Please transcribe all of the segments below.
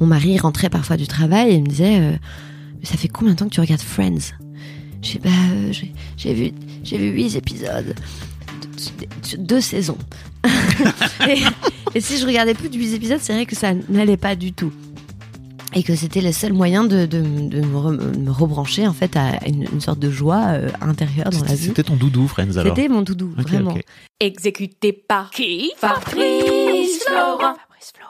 Mon mari rentrait parfois du travail et me disait euh, Ça fait combien de temps que tu regardes Friends? Je sais pas, euh, j'ai- j'ai vu, j'ai vu huit épisodes, deux, deux saisons. et, et si je regardais plus de huit épisodes, c'est vrai que ça n'allait pas du tout. Et que c'était le seul moyen de, de- de me, re- me rebrancher en fait à une, une sorte de joie euh, intérieure dans la C'était vie. c'était ton doudou, Friends, alors C'était mon doudou, vraiment. Exécuté par qui? Fabrice Florent. Fabrice Florent.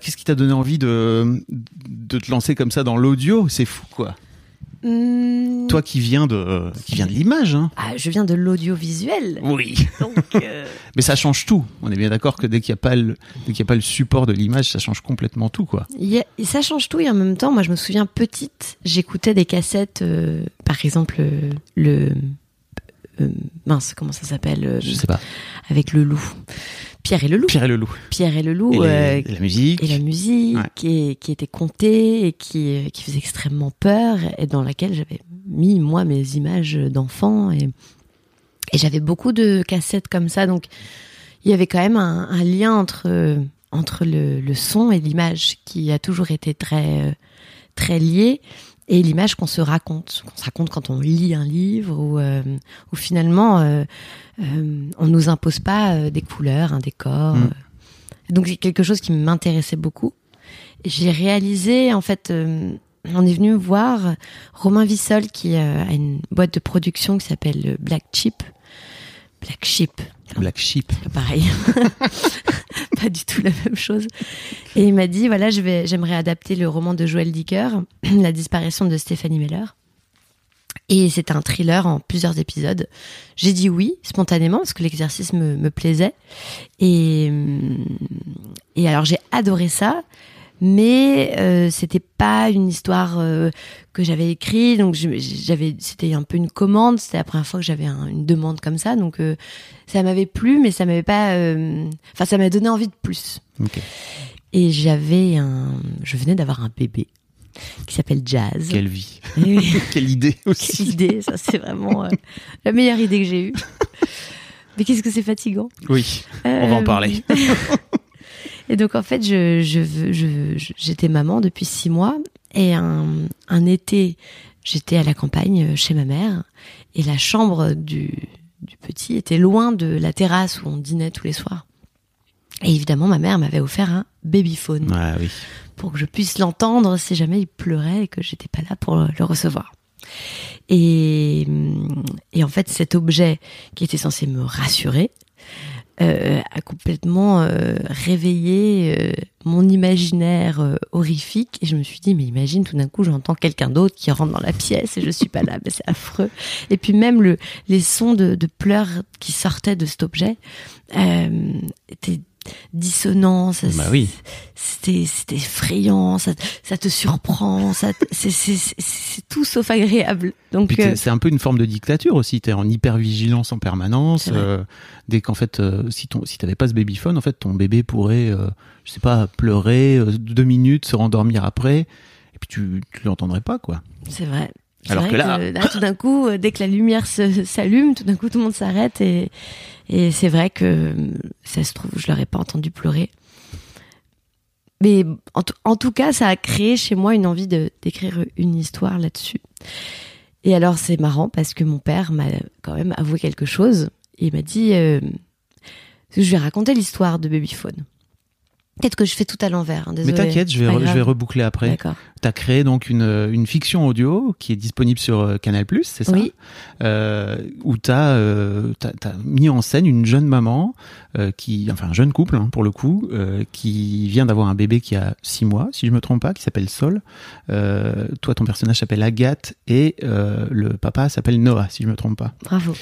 Qu'est-ce qui t'a donné envie de, de te lancer comme ça dans l'audio? C'est fou quoi. Hmm, Toi qui viens de, qui viens de l'image, hein ah, je viens de l'audiovisuel. Oui. Donc, euh, Mais ça change tout. On est bien d'accord que dès qu'il n'y a pas le, dès y a pas le support de l'image, ça change complètement tout, quoi. a- et ça change tout et en même temps, moi je me souviens petite, j'écoutais des cassettes, euh, par exemple euh, le mince, comment ça s'appelle Je sais pas. avec le loup, Pierre et le loup, Pierre et le loup. Pierre et le loup, Et, les- euh, et la musique. et la musique Ouais. qui, qui était contée et qui, euh, qui faisait extrêmement peur et dans laquelle j'avais mis moi mes images d'enfants et, et j'avais beaucoup de cassettes comme ça donc il y avait quand même un, un lien entre euh, entre le, le son et l'image qui a toujours été très très lié et l'image qu'on se raconte qu'on se raconte quand on lit un livre ou euh, ou finalement euh, euh, on nous impose pas euh, des couleurs un décor Mm. euh. donc c'est quelque chose qui m'intéressait beaucoup j'ai réalisé en fait euh, on est venu voir Romain Vissol qui euh, a une boîte de production qui s'appelle Black Chip Black Chip Black Sheep. pas pareil pas du tout la même chose et il m'a dit voilà je vais j'aimerais adapter le roman de Joël Dicker La disparition de Stéphanie Meller et c'était un thriller en plusieurs épisodes. J'ai dit oui, spontanément, parce que l'exercice me, me plaisait. Et, hum, et alors j'ai adoré ça, mais euh, c'était pas une histoire euh, que j'avais écrite, donc j'avais, c'était un peu une commande. C'était la première fois que j'avais un- une demande comme ça, donc euh, ça m'avait plu, mais ça m'avait pas, enfin ça m'a donné envie de plus. Et j'avais un, je venais d'avoir un bébé qui s'appelle Jazz. Quelle vie. Oui. Quelle idée Quelle aussi. idée, ça c'est vraiment la meilleure idée que j'ai eue. Mais qu'est-ce que c'est fatigant. Oui. On va en parler. Et donc en fait, je, je, veux- je- je- j'étais maman depuis six mois et un, un été, j'étais à la campagne euh, chez ma mère et la chambre du, du petit était loin de la terrasse où on dînait tous les soirs. Et évidemment, ma mère m'avait offert un babyphone Ah oui. pour que je puisse l'entendre si jamais il pleurait et que j'étais pas là pour le recevoir. Et, et en fait, cet objet qui était censé me rassurer euh, a complètement euh, réveillé euh, mon imaginaire euh, horrifique. Et je me suis dit, mais imagine, tout d'un coup, j'entends quelqu'un d'autre qui rentre dans la pièce et je suis pas là. Mais c'est affreux. Et puis même le, les sons de, de pleurs qui sortaient de cet objet euh, étaient dissonants. Ça, Bah oui. C'était, c'était effrayant. Ça, ça te surprend. Ça, c'est, tout sauf agréable. Donc, euh, c'est un peu une forme de dictature aussi. T'es en hypervigilance en permanence. Euh, dès qu'en fait, euh, si ton, si t'avais pas ce babyphone, en fait, ton bébé pourrait, je sais pas, pleurer deux minutes, se rendormir après, et puis tu, tu l'entendrais pas, quoi. C'est vrai. Alors vrai que là- tout d'un coup, euh, dès que la lumière s'allume, tout d'un coup, tout le monde s'arrête et, et c'est vrai que euh, ça se trouve, je l'aurais pas entendu pleurer. Mais en, tout- en tout cas, ça a créé chez moi une envie d'écrire une histoire là-dessus. Et alors, c'est marrant parce que mon père m'a quand même avoué quelque chose. Il m'a dit, euh, je lui ai raconté l'histoire de Babyphone. Peut-être que je fais tout à l'envers. hein, Mais t'inquiète, je vais, je vais reboucler après. D'accord. T'as créé donc une, une fiction audio qui est disponible sur euh, Canal+, c'est ça? Oui. euh, Où t'as euh, t'as- t'as mis en scène une jeune maman, euh, qui, enfin un jeune couple hein, pour le coup, euh, qui vient d'avoir un bébé qui a six mois, si je me trompe pas, qui s'appelle Sol. Euh, toi, ton personnage s'appelle Agathe et euh, le papa s'appelle Noah, si je me trompe pas. Bravo.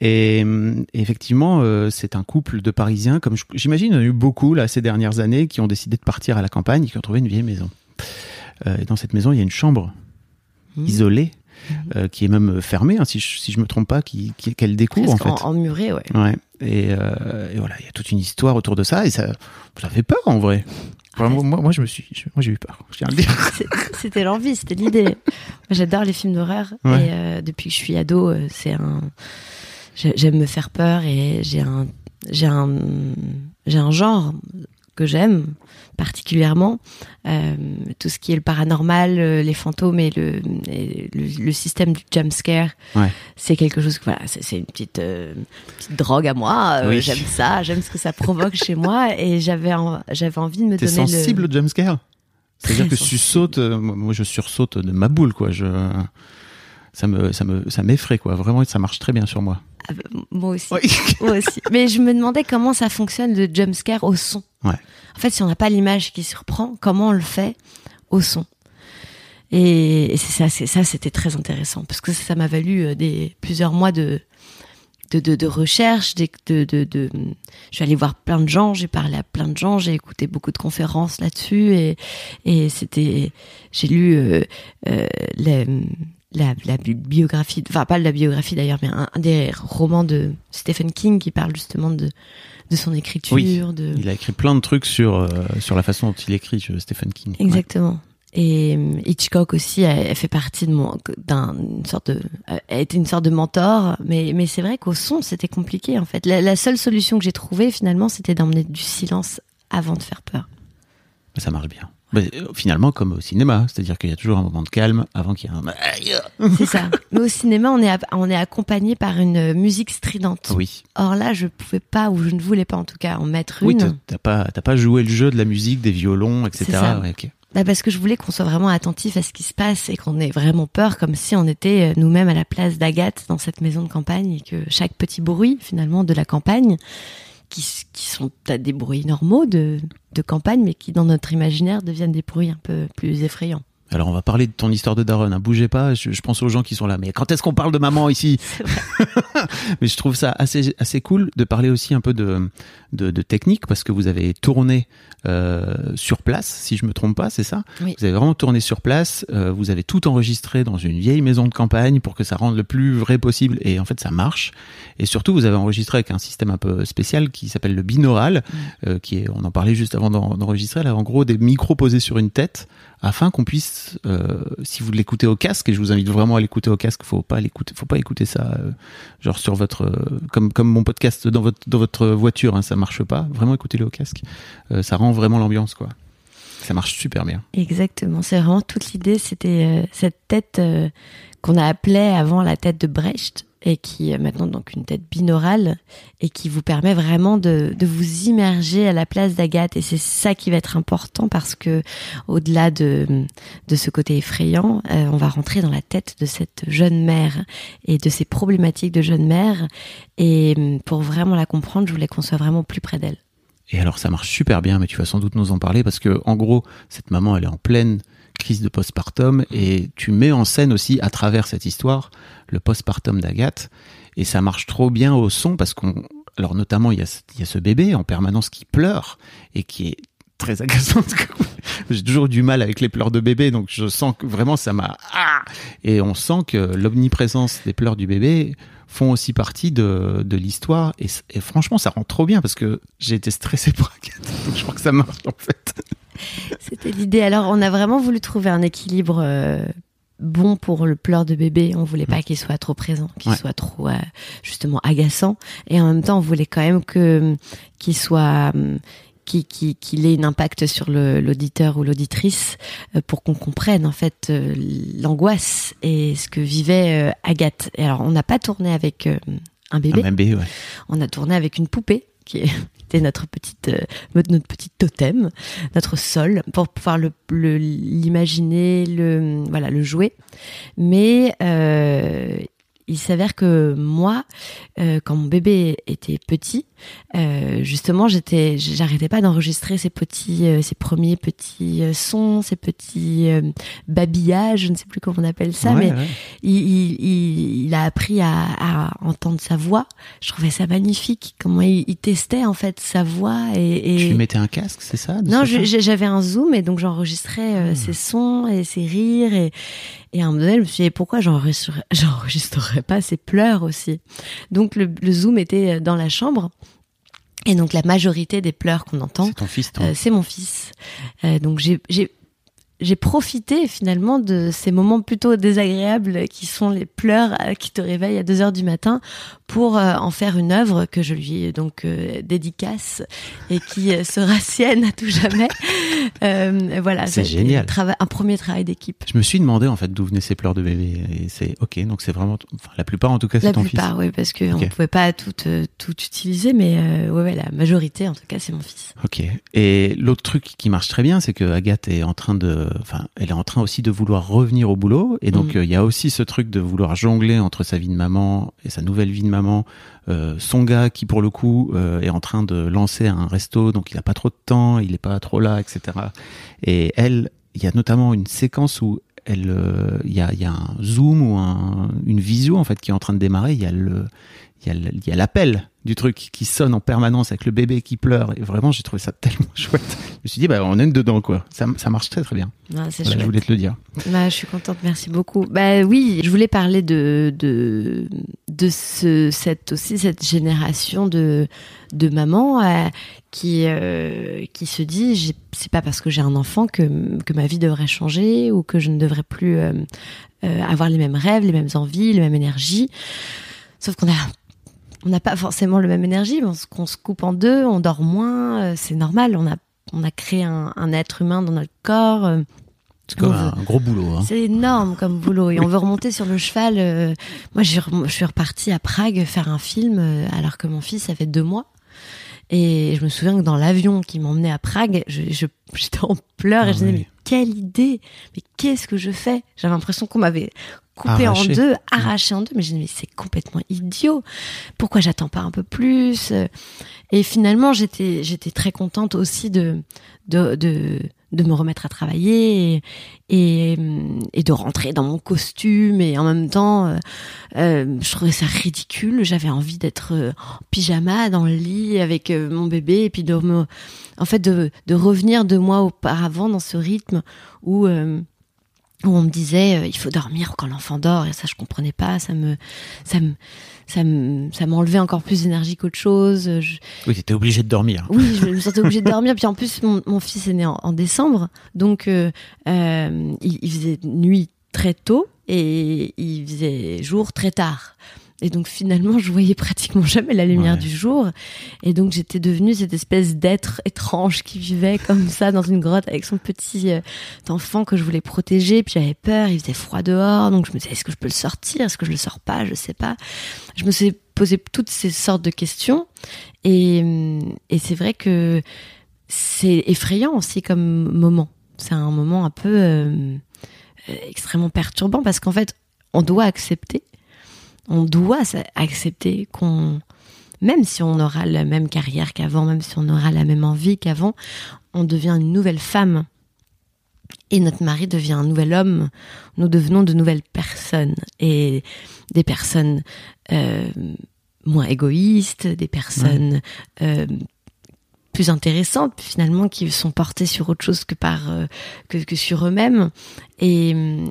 Et, hum, effectivement, euh, c'est un couple de Parisiens, comme j'imagine, il y en a eu beaucoup là ces dernières années, qui ont décidé de partir à la campagne et qui ont trouvé une vieille maison. Euh, et dans cette maison, il y a une chambre Mhm. isolée, euh, qui est même fermée, hein, si, je, si je me trompe pas, qui- qu'elle découvre en fait. en, muré, ouais. Ouais. Et, euh, et voilà, il y a toute une histoire autour de ça, et ça, ça fait peur en vrai. Enfin, moi, moi, moi, je me suis, je- moi j'ai eu peur. C'était l'envie, c'était l'idée. J'adore les films d'horreur Ouais. et euh, depuis que je suis ado, c'est un. j'ai- J'aime me faire peur et j'ai un, j'ai un, j'ai un genre que j'aime particulièrement. Euh, tout ce qui est le paranormal, euh, les fantômes et le, et le, le système du jump scare, Ouais. c'est quelque chose que voilà, c'est c'est une petite, euh, petite drogue à moi. Oui. J'aime ça, j'aime ce que ça provoque chez moi et j'avais, en- j'avais envie de me T'es donner le. sensible au jumpscare C'est-à-dire que tu sensible. sautes, euh, moi moi, je sursaute de ma boule, quoi. Je, ça me, ça me, ça m'effraie, quoi. Vraiment, ça marche très bien sur moi. Ah bah, moi aussi. Oui. Moi aussi. Mais je me demandais comment ça fonctionne le jumpscare au son. Ouais. En fait, si on n'a pas l'image qui surprend, comment on le fait au son? Et, et c'est ça, c'est ça, c'était très intéressant parce que ça m'a valu euh, des plusieurs mois de de, de, de recherche, de, de, de, je suis allée voir plein de gens, j'ai parlé à plein de gens, j'ai écouté beaucoup de conférences là-dessus et, et c'était, j'ai lu euh, euh, la, la, la bi- biographie, enfin pas la biographie d'ailleurs, mais un, un des romans de Stephen King qui parle justement de, de son écriture, Oui. de Il a écrit plein de trucs sur, euh, sur la façon dont il écrit, euh, Stephen King. Ouais. Exactement. Et euh, Hitchcock aussi a, a fait partie de mon d'un une sorte de a été une sorte de mentor, mais mais c'est vrai qu'au son c'était compliqué en fait. La, la seule solution que j'ai trouvée finalement c'était d'emmener du silence avant de faire peur. Ça marche bien. Mais, euh, finalement, comme au cinéma, c'est-à-dire qu'il y a toujours un moment de calme avant qu'il y ait un. C'est ça. Mais au cinéma on est on est accompagné par une musique stridente. Oui. Or là je pouvais pas ou je ne voulais pas en tout cas en mettre Oui, une. t'as t'as pas, t'as pas joué le jeu de la musique, des violons, etc. C'est ça. Ouais. Bah, parce que je voulais qu'on soit vraiment attentif à ce qui se passe et qu'on ait vraiment peur, comme si on était euh, nous-mêmes à la place d'Agathe dans cette maison de campagne et que chaque petit bruit finalement de la campagne, qui, sont peut-être des bruits normaux de campagne, mais qui dans notre imaginaire deviennent des bruits un peu plus effrayants. Alors, on va parler de ton histoire de Daron. Hein. Bougez pas. Je, je pense aux gens qui sont là. Mais quand est-ce qu'on parle de maman ici Mais je trouve ça assez assez cool de parler aussi un peu de de, de technique parce que vous avez tourné euh, sur place, si je me trompe pas, c'est ça? Oui. Vous avez vraiment tourné sur place. euh, vous avez tout enregistré dans une vieille maison de campagne pour que ça rende le plus vrai possible. Et en fait, ça marche. Et surtout, vous avez enregistré avec un système un peu spécial qui s'appelle le binaural, euh, qui est, on en parlait juste avant d'en- d'enregistrer. Là, en gros, des micros posés sur une tête afin qu'on puisse, euh, si vous l'écoutez au casque, et je vous invite vraiment à l'écouter au casque, faut pas l'écouter, faut pas écouter ça, euh, genre sur votre, euh, comme comme mon podcast dans votre dans votre voiture, hein, ça marche pas. Vraiment écoutez-le au casque, Euh, ça rend vraiment l'ambiance quoi. Ça marche super bien. Exactement. C'est vraiment toute l'idée. C'était euh, cette tête euh, qu'on a appelée avant la tête de Brecht et qui est maintenant donc une tête binaurale et qui vous permet vraiment de, de vous immerger à la place d'Agathe. Et c'est ça qui va être important parce que au-delà de, de ce côté effrayant, euh, on va rentrer dans la tête de cette jeune mère et de ses problématiques de jeune mère. Et pour vraiment la comprendre, je voulais qu'on soit vraiment plus près d'elle. Et alors ça marche super bien, mais tu vas sans doute nous en parler parce que en gros, cette maman, elle est en pleine crise de postpartum et tu mets en scène aussi à travers cette histoire le postpartum d'Agathe et ça marche trop bien au son parce qu'on alors notamment il y a, il y a ce bébé en permanence qui pleure et qui est très agaçant. J'ai toujours du mal avec les pleurs de bébé, donc je sens que vraiment ça m'a ah et on sent que l'omniprésence des pleurs du bébé font aussi partie de, de l'histoire et, et franchement ça rend trop bien parce que j'ai été stressé pour Agathe, donc je crois que ça marche en fait. C'était l'idée. Alors, on a vraiment voulu trouver un équilibre euh, bon pour le pleur de bébé. On voulait pas qu'il soit trop présent, qu'il Ouais. soit trop euh, justement agaçant, et en même temps, on voulait quand même que qu'il soit hum, qu'il qu'il- qu'il ait un impact sur l'auditeur ou l'auditrice euh, pour qu'on comprenne en fait euh, l'angoisse et ce que vivait euh, Agathe. Et alors, on n'a pas tourné avec un bébé Un bébé, ouais. on a tourné avec une poupée qui était notre petite notre petit totem, notre sol pour pouvoir le le- l'imaginer, le voilà, le jouer. Mais euh, il s'avère que moi, euh, quand mon bébé était petit, euh, justement, j'étais, j'arrêtais pas d'enregistrer ces petits, euh, ces premiers petits euh, sons, ces petits euh, babillages, je ne sais plus comment on appelle ça, Ouais, mais ouais. il, il, il, a appris à, à entendre sa voix. Je trouvais ça magnifique, comment il, il testait en fait sa voix et, et... Tu lui mettais un casque, c'est ça Non, j'avais un zoom et donc j'enregistrais euh, Hmm. ses sons et ses rires et, et à un moment donné, je me suis dit pourquoi j'enregistrerais pas ses pleurs aussi. Donc le, le zoom était dans la chambre et donc la majorité des pleurs qu'on entend, C'est ton fils, toi. euh, c'est mon fils. Euh, donc j'ai j'ai profité finalement de ces moments plutôt désagréables qui sont les pleurs euh, qui te réveillent à 2 heures du matin pour euh, en faire une œuvre que je lui donc euh, dédicace et qui sera sienne à tout jamais. Euh, voilà, C'est génial. Un, premier travail d'équipe. Je me suis demandé en fait d'où venaient ces pleurs de bébé et c'est ok donc c'est vraiment enfin, la plupart en tout cas c'est La ton plupart, oui, parce qu'on ne pouvait pas tout, euh, tout utiliser, mais euh, ouais, ouais, la majorité, en tout cas, c'est mon fils. fils. Ok. Et l'autre truc qui marche très bien c'est que Agathe est en train de enfin elle est en train aussi de vouloir revenir au boulot et donc Mm. euh, il y a aussi ce truc de vouloir jongler entre sa vie de maman et sa nouvelle vie de maman. Euh, son gars qui pour le coup euh, est en train de lancer un resto donc il a pas trop de temps il est pas trop là etc. Et elle il y a notamment une séquence où elle, euh, il y, a, il y a un zoom ou un, une visio en fait qui est en train de démarrer. Il y a l'appel du truc qui sonne en permanence avec le bébé qui pleure. Et vraiment, j'ai trouvé ça tellement chouette. Je me suis dit, bah, on est dedans, quoi. Ça, ça marche très très bien. Non, c'est Voilà, je voulais te le dire. Bah, je suis contente, merci beaucoup. Bah oui, je voulais parler de de de ce cette aussi cette génération de de mamans euh, qui euh, qui se dit c'est pas parce que j'ai un enfant que que ma vie devrait changer ou que je ne devrais plus euh, euh, avoir les mêmes rêves, les mêmes envies, la même énergie. Sauf qu'on a on n'a pas forcément le même énergie, on se, se coupe en deux, on dort moins, euh, c'est normal. On a on a créé un, un être humain dans notre corps. euh, C'est comme un, gros boulot. Hein. c'est énorme comme boulot et on veut remonter sur le cheval. euh, moi, je suis repartie à Prague faire un film alors que mon fils avait deux mois. Et je me souviens que dans l'avion qui m'emmenait à Prague, je, je- j'étais en pleurs Ah et je disais oui. mais quelle idée Mais qu'est-ce que je fais? J'avais l'impression qu'on m'avait coupé Arraché. en deux, arraché en deux. Mais je disais mais c'est complètement idiot. Pourquoi j'attends pas un peu plus? Et finalement, j'étais j'étais très contente aussi de de de, de me remettre à travailler et, de rentrer dans mon costume et en même temps euh, euh, je trouvais ça ridicule. J'avais envie d'être euh, en pyjama dans le lit avec euh, mon bébé et puis de me en fait de, de revenir deux mois auparavant dans ce rythme où où on me disait euh, il faut dormir quand l'enfant dort et ça je comprenais pas ça me ça me ça me ça m'enlevait encore plus d'énergie qu'autre chose je, Oui, t'étais obligé de dormir. oui, je me sentais obligée de dormir. Puis en plus, mon, mon fils est né en, en décembre, donc euh, euh, il, il faisait nuit très tôt et il faisait jour très tard. Et donc finalement, je voyais pratiquement jamais la lumière Ouais. du jour. Et donc j'étais devenue cette espèce d'être étrange qui vivait comme ça dans une grotte avec son petit euh, enfant que je voulais protéger. Puis j'avais peur, il faisait froid dehors, donc je me disais est-ce que je peux le sortir, est-ce que je le sors pas, je sais pas. Je me suis posé toutes ces sortes de questions et, hum, et c'est vrai que c'est effrayant aussi comme moment. C'est un moment un peu euh, euh, extrêmement perturbant parce qu'en fait, on doit accepter, on doit accepter qu'on, même si on aura la même carrière qu'avant, même si on aura la même envie qu'avant, on devient une nouvelle femme. Et notre mari devient un nouvel homme. Nous devenons de nouvelles personnes. Et des personnes euh, moins égoïstes, des personnes euh, plus intéressantes finalement qui sont portées sur autre chose que par euh, que, que sur eux-mêmes et hum,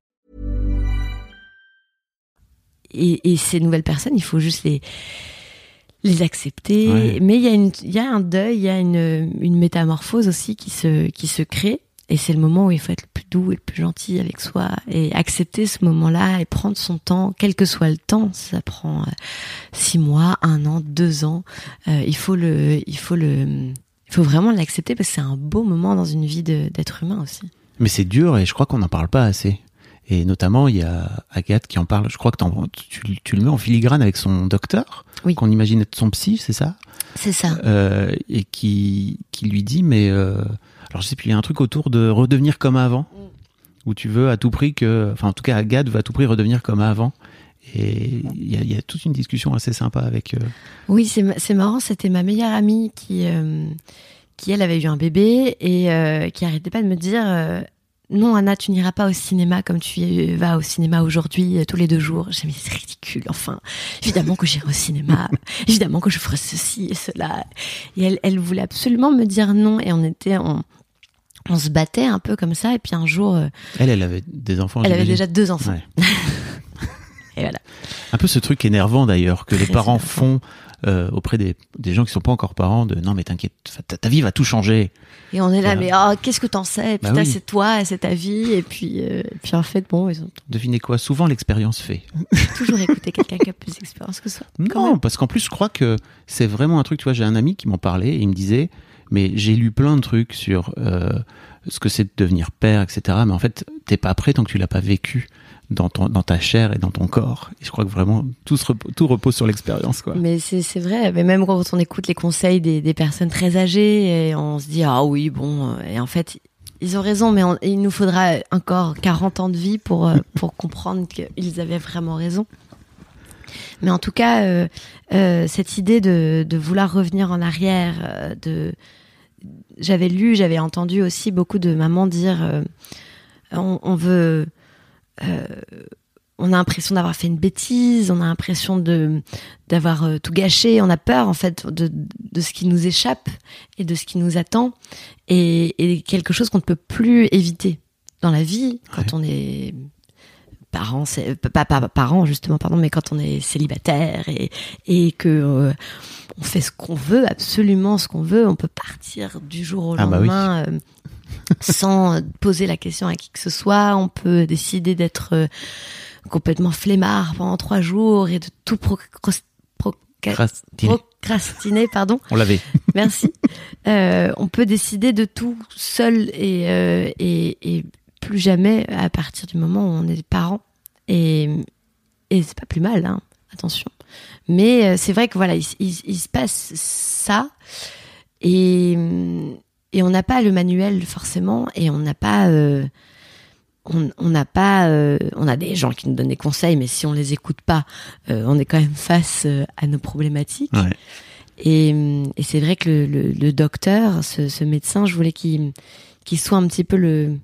Et, et ces nouvelles personnes, il faut juste les les accepter. Ouais. Mais il y a une, il y a un deuil, il y a une, une métamorphose aussi qui se qui se crée. Et c'est le moment où il faut être le plus doux et le plus gentil avec soi et accepter ce moment-là et prendre son temps, quel que soit le temps. Ça prend euh, six mois, un an, deux ans. Euh, il faut le, il faut le, il faut vraiment l'accepter parce que c'est un beau moment dans une vie d'être humain aussi. Mais c'est dur et je crois qu'on n'en parle pas assez. Et notamment, il y a Agathe qui en parle. Je crois que tu, tu le mets en filigrane avec son docteur, Oui. qu'on imagine être son psy, c'est ça? C'est ça. Euh, Et qui, qui lui dit, mais... euh, alors je sais plus, il y a un truc autour de redevenir comme avant, où tu veux à tout prix que... Enfin, en tout cas, Agathe veut à tout prix redevenir comme avant. Et il y a, il y a toute une discussion assez sympa avec... euh, Oui, c'est ma- c'est marrant, c'était ma meilleure amie qui, euh, qui elle avait eu un bébé et euh, qui arrêtait pas de me dire non Anna, tu n'iras pas au cinéma comme tu vas au cinéma aujourd'hui euh, tous les deux jours. J'ai dit mais c'est ridicule. Enfin, évidemment que j'irai au cinéma, évidemment que je ferai ceci et cela. Et elle, elle voulait absolument me dire non et on était on, on se battait un peu comme ça et puis un jour euh, Elle, elle avait des enfants. elle avait déjà deux enfants Ouais. et voilà. Un peu ce truc énervant d'ailleurs que les parents font euh, auprès des, des gens qui sont pas encore parents de non mais t'inquiète ta, ta vie va tout changer Et on est là, mais oh, qu'est-ce que t'en sais? Bah Putain, oui. c'est toi, c'est ta vie. Et puis, euh, et puis en fait, bon, ils ont devinez quoi? Souvent l'expérience fait toujours écouté quelqu'un qui a plus d'expérience que soi. Quand non parce qu'en plus je crois que c'est vraiment un truc tu vois j'ai un ami qui m'en parlait et il me disait mais j'ai lu plein de trucs sur euh, ce que c'est de devenir père etc mais en fait t'es pas prêt tant que tu l'as pas vécu dans ton dans ta chair et dans ton corps. Et je crois que vraiment tout se repo- tout repose sur l'expérience quoi. Mais c'est c'est vrai, mais même quand on écoute les conseils des, des personnes très âgées, et on se dit, ah oui, bon, euh, et en fait, ils ont raison, mais on- il nous faudra encore 40 ans de vie pour, euh, pour comprendre qu'ils avaient vraiment raison. Mais en tout cas, euh, euh, cette idée de, de vouloir revenir en arrière, de, j'avais lu, j'avais entendu aussi beaucoup de mamans dire, euh, on, on veut, euh, on a l'impression d'avoir fait une bêtise, on a l'impression de d'avoir euh, tout gâché, on a peur en fait de, de ce qui nous échappe et de ce qui nous attend et, et quelque chose qu'on ne peut plus éviter dans la vie quand on est parent, c'est pas, pas, pas parent justement pardon, mais quand on est célibataire et et que euh, on fait ce qu'on veut, absolument ce qu'on veut, on peut partir du jour au Ah bah oui. lendemain euh, sans euh, poser la question à qui que ce soit. On peut décider d'être euh, complètement flemmard pendant trois jours et de tout procras- proca- Crastiner. procrastiner, pardon. on l'avait Merci. Euh, on peut décider de tout seul et, euh, et, et plus jamais à partir du moment où on est parent. Et, et c'est pas plus mal, hein, attention. Mais euh, c'est vrai que voilà, il, il- il se passe ça. Et, et on n'a pas le manuel forcément. Et on n'a pas. euh, on n'a pas. euh, on a des gens qui nous donnent des conseils, mais si on les écoute pas, euh, on est quand même face euh, à nos problématiques. Ouais. Et, et c'est vrai que le, le- le docteur, ce, ce médecin, je voulais qu'il qu'il soit un petit peu le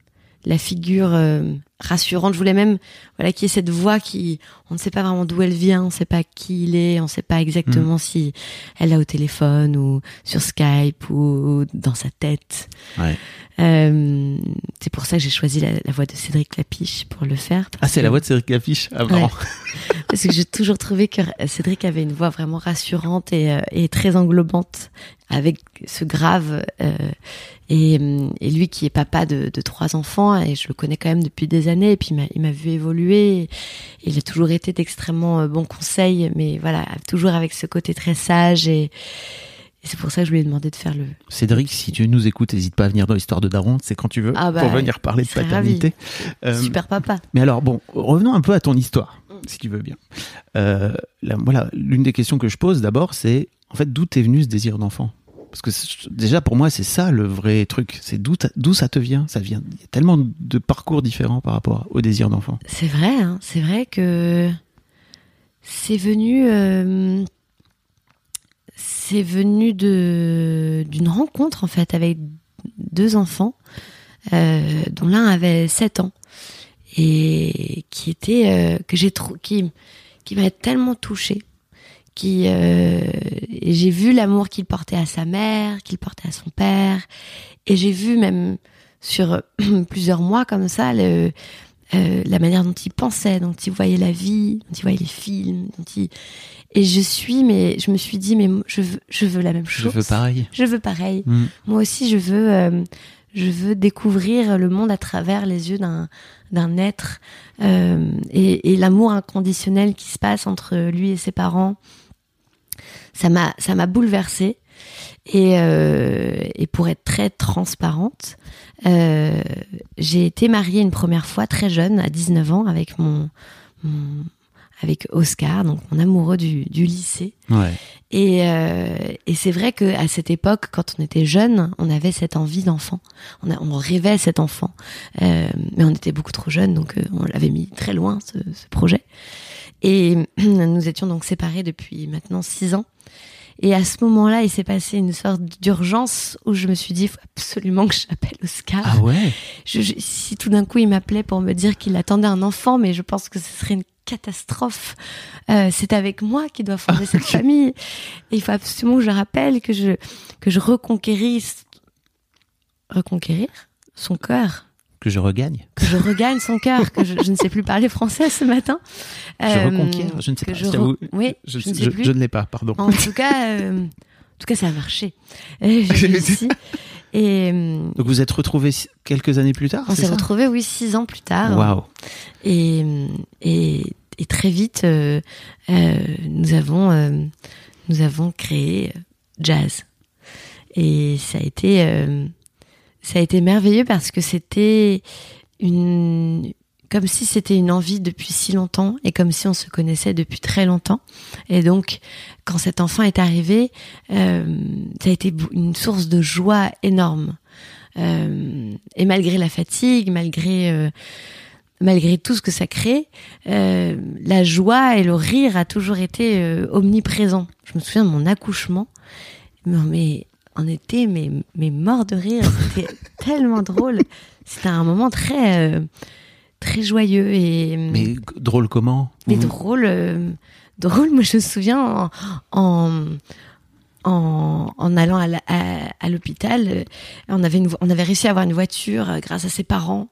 la figure euh, rassurante. Je voulais même voilà qu'il y ait cette voix qui on ne sait pas vraiment d'où elle vient, on ne sait pas qui il est, on ne sait pas exactement si elle est au téléphone ou sur Skype ou dans sa tête. Ouais. Euh, c'est pour ça que j'ai choisi la, la voix de Cédric Lapiche pour le faire. Ah, c'est que- la voix de Cédric Lafiche Ah, parce que j'ai toujours trouvé que Cédric avait une voix vraiment rassurante et, euh, et très englobante, avec ce grave. euh, et, hum, et lui qui est papa de, de trois enfants, et je le connais quand même depuis des années, et puis il m'a- vu évoluer. Et il a toujours été d'extrêmement euh, bons conseils, mais voilà, toujours avec ce côté très sage. Et, et c'est pour ça que je lui ai demandé de faire le. Cédric, si tu nous écoutes, n'hésite pas à venir dans l'histoire de Daron, c'est quand tu veux, Ah bah, pour venir parler de paternité. Euh, Super papa. Mais alors, bon, revenons un peu à ton histoire, si tu veux bien. Euh, là, voilà, l'une des questions que je pose d'abord, c'est en fait d'où t'es venu ce désir d'enfant? Parce que déjà pour moi, c'est ça le vrai truc. C'est d'où ça te vient? Ça vient. Il y a tellement de parcours différents par rapport au désir d'enfant. C'est vrai, hein, c'est vrai que c'est venu, euh, d'une rencontre en fait avec deux enfants, euh, dont l'un avait 7 ans et qui était euh, qui m'a tellement touchée qui euh, et j'ai vu l'amour qu'il portait à sa mère, qu'il portait à son père et j'ai vu même sur plusieurs mois comme ça le euh, la manière dont il pensait, dont il voyait la vie, dont il voyait les films, dont il... et je suis, mais je me suis dit, mais je veux, je veux la même Je chose. veux pareil. Je veux pareil. Mm. Moi aussi, je veux, euh, je veux découvrir le monde à travers les yeux d'un d'un être euh, et, et l'amour inconditionnel qui se passe entre lui et ses parents. Ça m'a, ça m'a bouleversée. Et, euh, et pour être très transparente, euh, j'ai été mariée une première fois très jeune, à 19 ans, avec mon, mon- avec Oscar, donc mon amoureux du, du lycée. Ouais. Et, euh, et c'est vrai que à cette époque, quand on était jeune, on avait cette envie d'enfant. On, a- on rêvait cet enfant, mais on était beaucoup trop jeunes, donc on l'avait mis très loin ce, ce projet. Et nous étions donc séparés depuis maintenant six ans. Et à ce moment-là, il s'est passé une sorte d'urgence où je me suis dit, il faut absolument que j'appelle Oscar. Ah ouais? Je- je- si tout d'un coup il m'appelait pour me dire qu'il attendait un enfant, mais je pense que ce serait une catastrophe. Euh, c'est avec moi qu'il doit fonder cette famille. Et il faut absolument que je rappelle que je que je reconquérisse reconquérir son cœur, Que je regagne. que je regagne son cœur, que je, je ne sais plus parler français ce matin. Je Euh, reconquiers. Je ne sais pas. je je re- Oui, Je, je ne sais je- plus. je ne l'ai pas. Pardon. En tout cas, euh, en tout cas, ça a marché. J'ai réussi. Et euh, Donc vous êtes retrouvés quelques années plus tard. on s'est retrouvés, oui, six ans plus tard. Waouh. Et, et, et très vite, euh, nous avons nous avons créé Jazz. Et ça a été ça a été merveilleux parce que c'était une comme si c'était une envie depuis si longtemps et comme si on se connaissait depuis très longtemps. Et donc, quand cet enfant est arrivé, euh, ça a été une source de joie énorme. Euh, et malgré la fatigue, malgré euh, malgré tout ce que ça crée, euh, la joie et le rire a toujours été euh, omniprésent. Je me souviens de mon accouchement, mais, mais on était mais, mais mort de rire. C'était tellement drôle. C'était un moment très euh, très joyeux et Mais drôle comment? mais Vous- drôle. euh, drôle. Moi, je me souviens en en, en, en allant à la- à, à l'hôpital, euh, on avait une, on avait réussi à avoir une voiture grâce à ses parents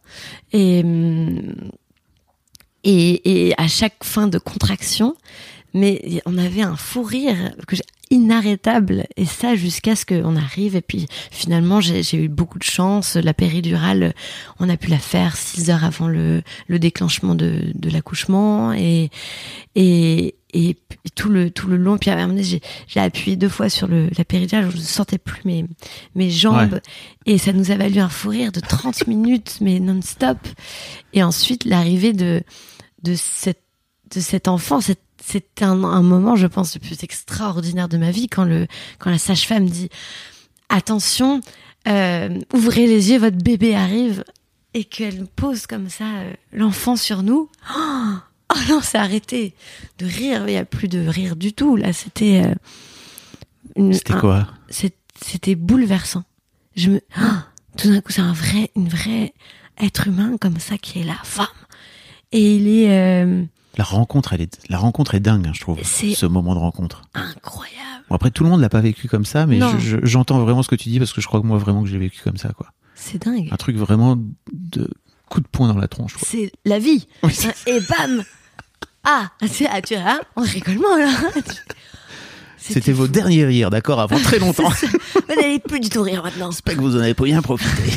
et hum, et, et à chaque fin de contraction, mais on avait un fou rire que j'ai inarrêtable. Et ça jusqu'à ce qu'on arrive. Et puis finalement j'ai eu beaucoup de chance. La péridurale on a pu la faire six heures avant le, le déclenchement de, de l'accouchement. Et et et tout le tout le long puis à un moment donné, j'ai j'ai appuyé deux fois sur le la péridurale. Je ne sentais plus mes mes jambes. Ouais. et ça nous a valu un fou rire de 30 minutes mais non-stop. Et ensuite l'arrivée de de cette de cet enfant. C'est- C'était un, un moment, je pense, le plus extraordinaire de ma vie quand le quand la sage-femme dit attention, euh, ouvrez les yeux, votre bébé arrive et qu'elle pose comme ça euh, l'enfant sur nous. Oh, oh non, c'est arrêté de rire. Il n'y a plus de rire du tout. Là, c'était euh, une- C'était quoi? C'était bouleversant. Je me tout d'un coup, c'est un vrai, une vraie être humain comme ça qui est là, femme. Et il est La rencontre, elle est, la rencontre est dingue, hein, je trouve. C'est- Ce moment de rencontre. incroyable. Bon, après, tout le monde l'a pas vécu comme ça, mais Non. je- je- j'entends vraiment ce que tu dis parce que je crois que moi, vraiment, que j'ai vécu comme ça, quoi. C'est dingue. Un truc vraiment de coup de poing dans la tronche. C'est la vie. Oui, Et bam Ah, c'est- ah, tu vois, on rigole moins là. C'était vos fou. derniers rires, d'accord, avant très longtemps. Vous n'allez plus du tout rire maintenant. J'espère que vous en avez pas bien profité.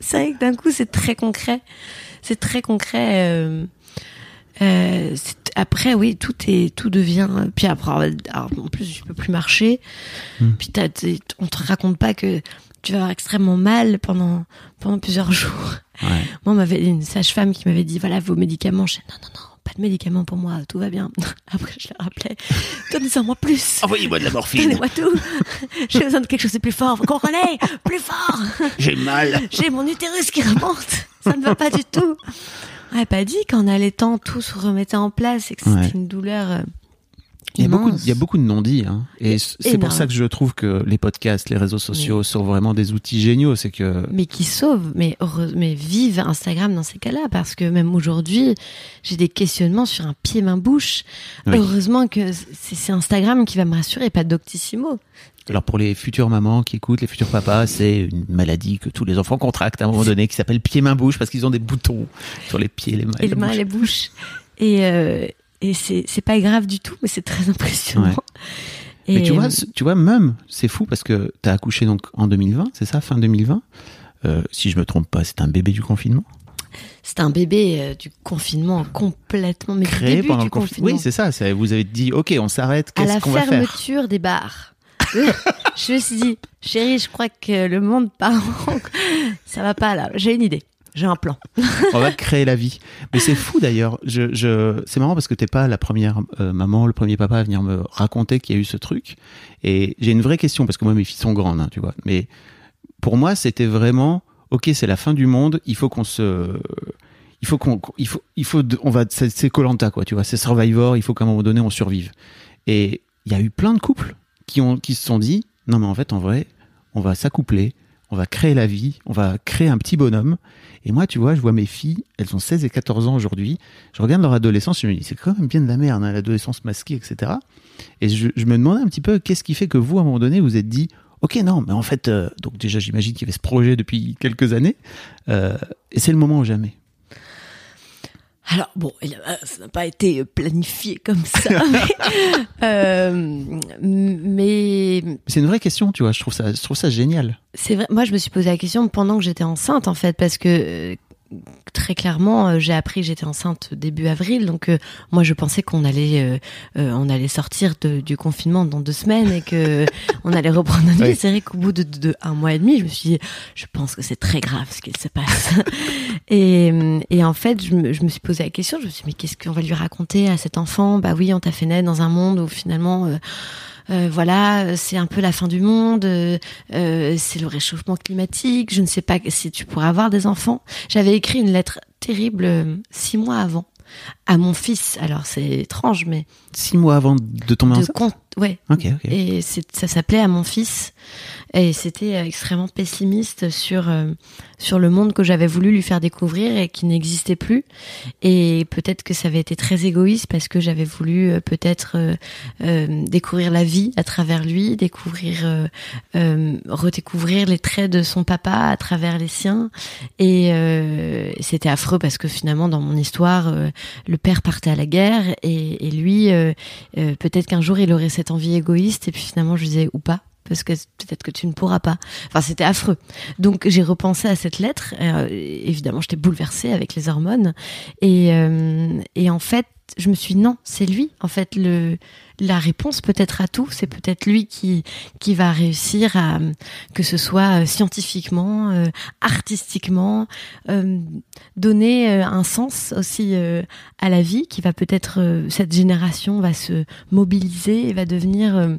C'est vrai que d'un coup, c'est très concret. C'est très concret. euh, euh, après, oui, tout est, tout devient. Puis après, alors, en plus, je peux plus marcher. Hmm. Puis on te raconte pas que tu vas avoir extrêmement mal pendant pendant plusieurs jours. Ouais. Moi, on m'avait une sage-femme qui m'avait dit voilà vos médicaments. Je dis, non, non, non, pas de médicaments pour moi, tout va bien. Après, je le rappelais. Donnez-en moi plus. Envoyez-moi de la morphine. Donnez-moi tout. J'ai besoin de quelque chose de plus fort. Vous comprenez Plus fort. J'ai mal. J'ai mon utérus qui remonte. Ça ne va pas du tout. Ouais, pas dit qu'en allaitant, tout se remettait en place et que c'était Ouais. une douleur euh, Il y, a beaucoup, de- immense. il y a beaucoup de non-dits, hein. Et c'est pour ça que je trouve que les podcasts, les réseaux sociaux sont vraiment des outils géniaux. C'est que mais qui sauve, mais heureux, mais vive Instagram dans ces cas-là, parce que même aujourd'hui, j'ai des questionnements sur un pied main bouche. Oui. Heureusement que c'est Instagram qui va me rassurer, pas Doctissimo. Alors pour les futures mamans qui écoutent, les futurs papas, c'est une maladie que tous les enfants contractent à un moment donné qui s'appelle pied-main-bouche parce qu'ils ont des boutons sur les pieds, les mains et, les mains bouche. les bouches. Et euh, et c'est pas grave du tout, mais c'est très impressionnant. Mais Et, tu vois, euh, tu vois, même, c'est fou parce que t'as accouché donc en 2020, c'est ça, fin 2020. Euh, si je me trompe pas, c'est un bébé du confinement? C'est un bébé euh, du confinement complètement, mais du créé début pendant du le confinement. confinement. Oui, c'est ça. Vous avez dit, ok, on s'arrête. à Qu'est-ce la qu'on va faire? fermeture des bars. je me suis dit, chérie, je crois que le monde part en... Ça va pas là. J'ai une idée. J'ai un plan. On va créer la vie. Mais c'est fou d'ailleurs. Je, je, c'est marrant parce que t'es pas la première euh, maman, le premier papa à venir me raconter qu'il y a eu ce truc. Et j'ai une vraie question parce que moi mes filles sont grandes, hein, tu vois. Mais pour moi c'était vraiment, ok, c'est la fin du monde. Il faut qu'on se, il faut qu'on, il faut, il faut, on va, c'est Colanta quoi, tu vois. C'est Survivor. Il faut qu'à un moment donné on survive. Et il y a eu plein de couples qui ont, qui se sont dit, non mais en fait en vrai, on va s'accoupler, on va créer la vie, on va créer un petit bonhomme. Et moi, tu vois, je vois mes filles, elles ont 16 et 14 ans aujourd'hui. Je regarde leur adolescence, je me dis, c'est quand même bien de la merde, hein, l'adolescence masquée, etc. Et je, me demandais un petit peu, qu'est-ce qui fait que vous, à un moment donné, vous êtes dit, ok, non, mais en fait, euh, donc déjà, j'imagine qu'il y avait ce projet depuis quelques années, euh, et c'est le moment ou jamais. Alors bon, a- ça n'a pas été planifié comme ça, mais, euh, mais C'est une vraie question, tu vois, je trouve ça, je trouve ça génial. c'est vrai. Moi, je me suis posé la question pendant que j'étais enceinte, en fait, parce que euh, très clairement, euh, j'ai appris que j'étais enceinte début avril, donc euh, moi, je pensais qu'on allait, euh, euh, on allait sortir de- du confinement dans deux semaines et que on allait reprendre notre vie. Oui. C'est vrai qu'au bout de, de- de un mois et demi, je me suis dit, je pense que c'est très grave ce qui se passe. et, et en fait, je me, je me suis posé la question. Je me suis dit, mais qu'est-ce qu'on va lui raconter à cet enfant? Bah oui, on t'a fait naître dans un monde où finalement. Euh, voilà, c'est un peu la fin du monde, euh, euh, c'est le réchauffement climatique, je ne sais pas si tu pourras avoir des enfants. J'avais écrit une lettre terrible euh, six mois avant à mon fils. Alors c'est étrange, mais Six mois avant de tomber enceinte? Ouais. Ok. Et ça s'appelait à mon fils, et c'était euh, extrêmement pessimiste sur euh, sur le monde que j'avais voulu lui faire découvrir et qui n'existait plus. Et peut-être que ça avait été très égoïste parce que j'avais voulu euh, peut-être euh, découvrir la vie à travers lui, découvrir, redécouvrir les traits de son papa à travers les siens. Et c'était affreux parce que finalement, dans mon histoire, le père partait à la guerre et, et lui, peut-être qu'un jour, il aurait cette envie égoïste et puis finalement, je disais ou pas. Parce que peut-être que tu ne pourras pas. Enfin, c'était affreux. Donc, j'ai repensé à cette lettre. Euh, évidemment, j'étais bouleversée avec les hormones. Et, euh, et en fait, je me suis dit, non, c'est lui. En fait, le, la réponse peut-être à tout, c'est peut-être lui qui, qui va réussir à, que ce soit euh, scientifiquement, euh, artistiquement, euh, donner euh, un sens aussi euh, à la vie, qui va peut-être, cette génération va se mobiliser et va devenir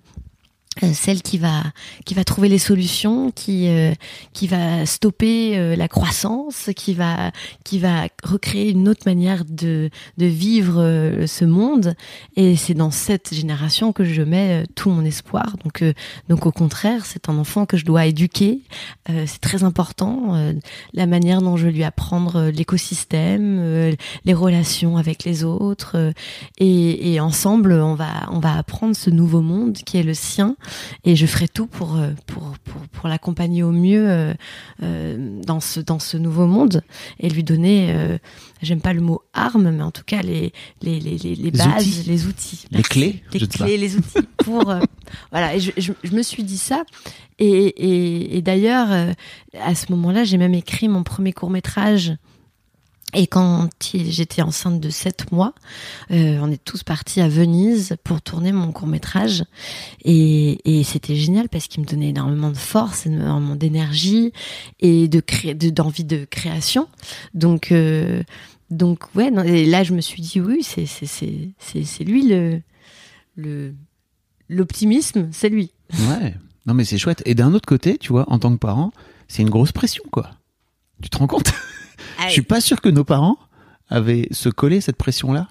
celle qui va qui va trouver les solutions, qui euh, qui va stopper euh, la croissance, qui va qui va recréer une autre manière de de vivre euh, ce monde. Et c'est dans cette génération que je mets euh, tout mon espoir. Donc euh, donc au contraire, c'est un enfant que je dois éduquer. Euh, c'est très important euh, la manière dont je lui apprendre euh, l'écosystème, euh, les relations avec les autres. euh, et, et ensemble, on va on va apprendre ce nouveau monde qui est le sien et je ferai tout pour euh, pour pour, pour l'accompagner au mieux euh, euh, dans ce dans ce nouveau monde et lui donner j'aime pas le mot arme mais en tout cas les les les les, les bases outils. les outils. Les clés, les clés les outils pour voilà. Et je, je, je me suis dit ça. Et et, et d'ailleurs à ce moment-là j'ai même écrit mon premier court métrage et quand j'étais enceinte de 7 mois, euh, on est tous partis à Venise pour tourner mon court métrage. Et, c'était génial parce qu'il me donnait énormément de force, énormément d'énergie et d'envie de, création. Donc, euh, donc ouais, et là je me suis dit oui, c'est lui le l'optimisme, c'est lui. Ouais. Non, mais c'est chouette. Et d'un autre côté, tu vois, en tant que parent, c'est une grosse pression, quoi. Tu te rends compte? Je suis pas sûr que nos parents avaient se collé cette pression-là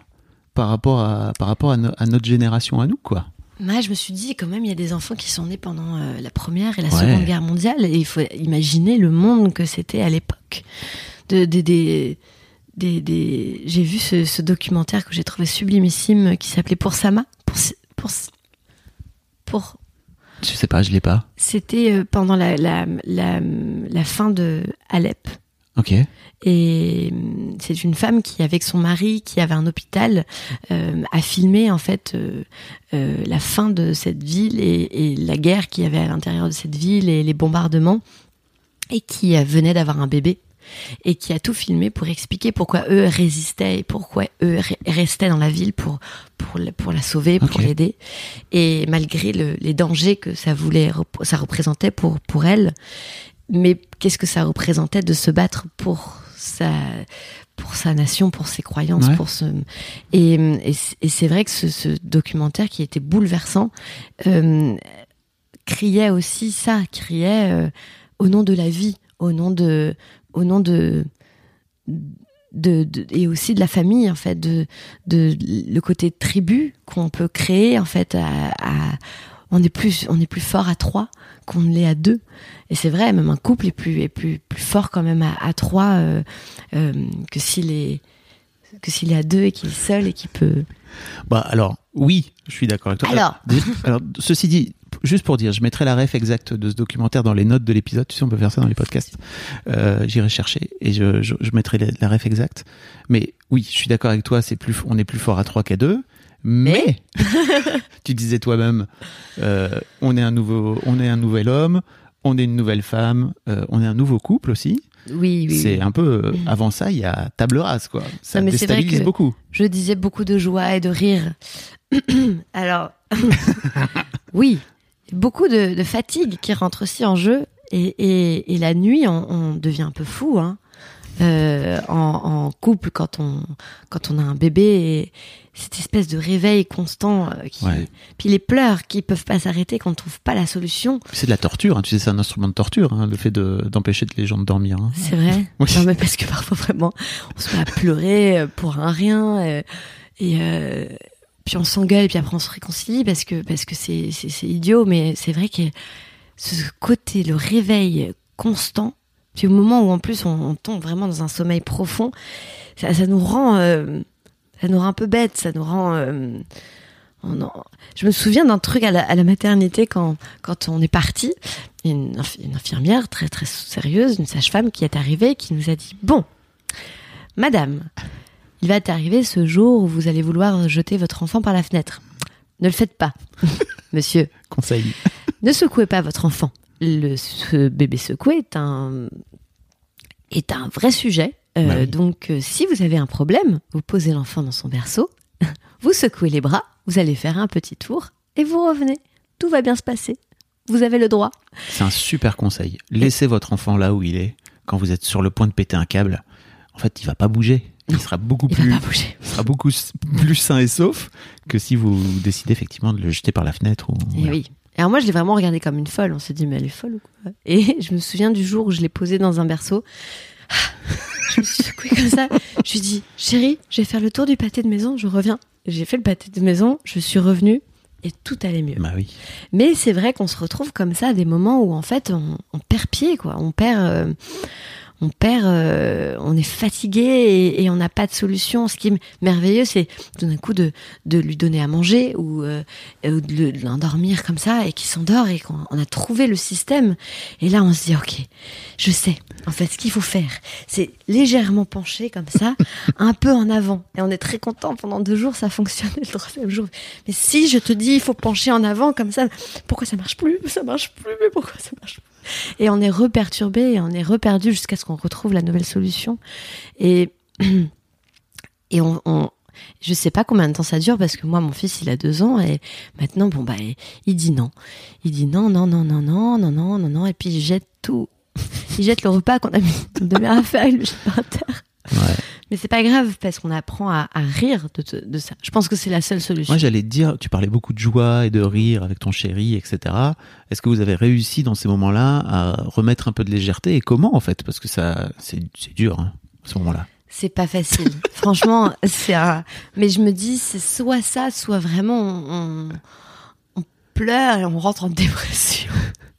par rapport à par rapport à, no- à notre génération à nous, quoi. Moi, je me suis dit, quand même, il y a des enfants qui sont nés pendant euh, la Première et la Ouais. Seconde Guerre mondiale. Et il faut imaginer le monde que c'était à l'époque. De, des des des, des... J'ai vu ce, ce documentaire que j'ai trouvé sublimissime qui s'appelait Pour Sama. Pour, pour, pour... Je sais pas, je l'ai pas. C'était euh, pendant la, la, la, la fin de Alep. Ok. Et c'est une femme qui, avec son mari, qui avait un hôpital, euh, a filmé en fait euh, euh, la fin de cette ville et, et la guerre qu'il y avait à l'intérieur de cette ville et les bombardements, et qui venait d'avoir un bébé et qui a tout filmé pour expliquer pourquoi eux résistaient et pourquoi eux re- restaient dans la ville pour pour la, pour la sauver, pour l'aider. Et malgré le- les dangers que ça voulait ça représentait pour pour elle, mais qu'est-ce que ça représentait de se battre pour sa pour sa nation, pour ses croyances, Ouais. pour ce et, et, et c'est vrai que ce, ce documentaire qui était bouleversant euh, criait aussi ça, criait euh, au nom de la vie, au nom de au nom de de, de- et aussi de la famille en fait de de le côté tribu qu'on peut créer en fait à, à- on est plus on est plus fort à trois qu'on ne l'est à deux et c'est vrai même un couple est plus est plus plus fort quand même à, à trois euh, euh, que s'il est que s'il est à deux et qu'il est seul et qu'il peut Bah alors, oui, je suis d'accord avec toi. Alors. Déjà- alors, ceci dit, juste pour dire, je mettrai la ref exacte de ce documentaire dans les notes de l'épisode. Tu sais, on peut faire ça dans les podcasts. Euh, J'irai chercher et je, je, je mettrai la, la ref exacte. Mais oui, je suis d'accord avec toi. C'est plus, on est plus fort à trois qu'à deux. Mais, tu disais toi-même, euh, on est un nouveau, on est un nouvel homme, on est une nouvelle femme, euh, on est un nouveau couple aussi. oui oui, c'est oui. un peu euh, avant ça, il y a table rase quoi. Ça Non, mais vrai déstabilise que- beaucoup. je disais beaucoup de joie et de rire. Alors, oui, beaucoup de, de fatigue qui rentre aussi en jeu. Et, et, et la nuit, on, on devient un peu fou. Hein. Euh, en, en couple, quand on, quand on a un bébé, et cette espèce de réveil constant. euh, qui, Ouais. Puis les pleurs qui peuvent pas s'arrêter quand on trouve pas la solution. C'est de la torture, hein. tu sais, c'est un instrument de torture, hein, le fait de- d'empêcher les gens de dormir. hein. C'est vrai. Oui. Non, mais parce que parfois vraiment, on se met à pleurer euh, pour un rien et euh, puis on s'engueule puis après on se réconcilie parce que parce que c'est idiot, mais c'est vrai que ce côté le réveil constant, puis au moment où en plus on, on tombe vraiment dans un sommeil profond, ça, ça nous rend euh, ça nous rend un peu bête, ça nous rend euh, on en- je me souviens d'un truc à la, à la maternité quand, quand on est parti. Une, une infirmière très très sérieuse, une sage-femme qui est arrivée, qui nous a dit Bon, madame, il va t'arriver ce jour où vous allez vouloir jeter votre enfant par la fenêtre. Ne le faites pas, monsieur. Conseil. Ne secouez pas votre enfant. Le ce bébé secoué est un est un vrai sujet. Euh, Bah oui. Donc, euh, si vous avez un problème, vous posez l'enfant dans son berceau vous secouez les bras, vous allez faire un petit tour et vous revenez. Tout va bien se passer. Vous avez le droit. C'est un super conseil. Laissez votre enfant là où il est quand vous êtes sur le point de péter un câble. En fait, il va pas bouger. Il sera beaucoup Il plus, va pas bouger. il sera beaucoup plus sain et sauf que si vous décidez effectivement de le jeter par la fenêtre ou. Et voilà. oui. Alors moi, je l'ai vraiment regardé comme une folle. On s'est dit, mais elle est folle ou quoi? Et je me souviens du jour où je l'ai posé dans un berceau. Je me suis secouée comme ça. Je lui ai dit, chérie, je vais faire le tour du pâté de maison, je reviens. J'ai fait le pâté de maison, je suis revenue et tout allait mieux. Bah oui. Mais c'est vrai qu'on se retrouve comme ça à des moments où en fait on, on perd pied, quoi. On perd, euh, on perd, euh, on est fatigué et, et on n'a pas de solution. Ce qui est merveilleux, c'est tout d'un coup de, de lui donner à manger ou, euh, de le- de l'endormir comme ça et qu'il s'endort et qu'on on a trouvé le système. Et là, on se dit ok, je sais. En fait, ce qu'il faut faire, c'est légèrement pencher comme ça, un peu en avant. Et on est très content. Pendant deux jours, ça fonctionnait. Le troisième jour, mais si je te dis, il faut pencher en avant comme ça, pourquoi ça marche plus? Ça marche plus, mais pourquoi ça marche plus Et on est reperturbé on est reperdu jusqu'à ce qu'on retrouve la nouvelle solution. Et et on, je sais pas combien de temps ça dure parce que moi mon fils il a deux ans et maintenant bon bah il- dit non, il dit non non non non non non non non non et puis il jette tout, il jette le repas qu'on a mis une demi-heure à faire, il le jette par terre. Ouais. Mais c'est pas grave parce qu'on apprend à, à rire de, de ça. Je pense que c'est la seule solution. Moi, j'allais te dire, tu parlais beaucoup de joie et de rire avec ton chéri, etc. Est-ce que vous avez réussi dans ces moments-là à remettre un peu de légèreté et comment en fait? Parce que ça, c'est dur hein, à ce moment-là. C'est pas facile. Franchement, c'est un... Mais je me dis, c'est soit ça, soit vraiment on, on pleure et on rentre en dépression.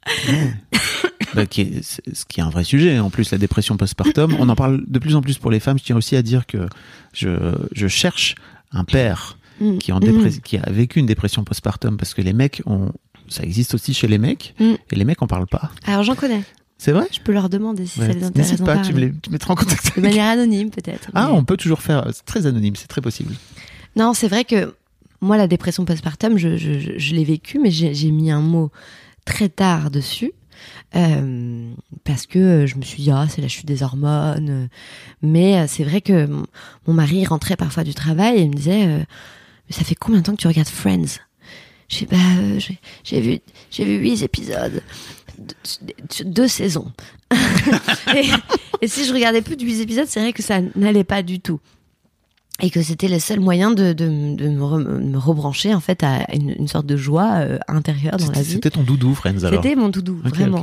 Bah, qui est- c'est- ce qui est un vrai sujet. En plus, la dépression postpartum, on en parle de plus en plus pour les femmes. Je tiens aussi à dire que je, je cherche un père Mm. qui, est en dépres- qui a vécu une dépression postpartum parce que les mecs ont, ça existe aussi chez les mecs Mm. et les mecs en parlent pas. Alors j'en connais. C'est vrai? Je peux leur demander si Ouais, ça les intéresse. N'hésite pas, tu me, les, tu me mettras en contact De avec manière anonyme peut-être. Ah, mais- on peut toujours faire. C'est très anonyme, c'est très possible. Non, c'est vrai que moi, la dépression postpartum, je, je, je, je l'ai vécue, mais j'ai mis un mot très tard dessus. Euh, parce que je me suis dit, ah, c'est la chute des hormones. Mais euh, c'est vrai que mon, mari rentrait parfois du travail et il me disait, euh, mais ça fait combien de temps que tu regardes Friends? J'ai bah, euh, j'ai- vu, j'ai vu huit épisodes, deux, deux saisons. et, et si je regardais plus de huit épisodes, c'est vrai que ça n'allait pas du tout et que c'était le seul moyen de, de, de me, re- me rebrancher en fait à une, une sorte de joie euh, intérieure dans la vie. c'était ton doudou, Friends, alors. C'était mon doudou, vraiment.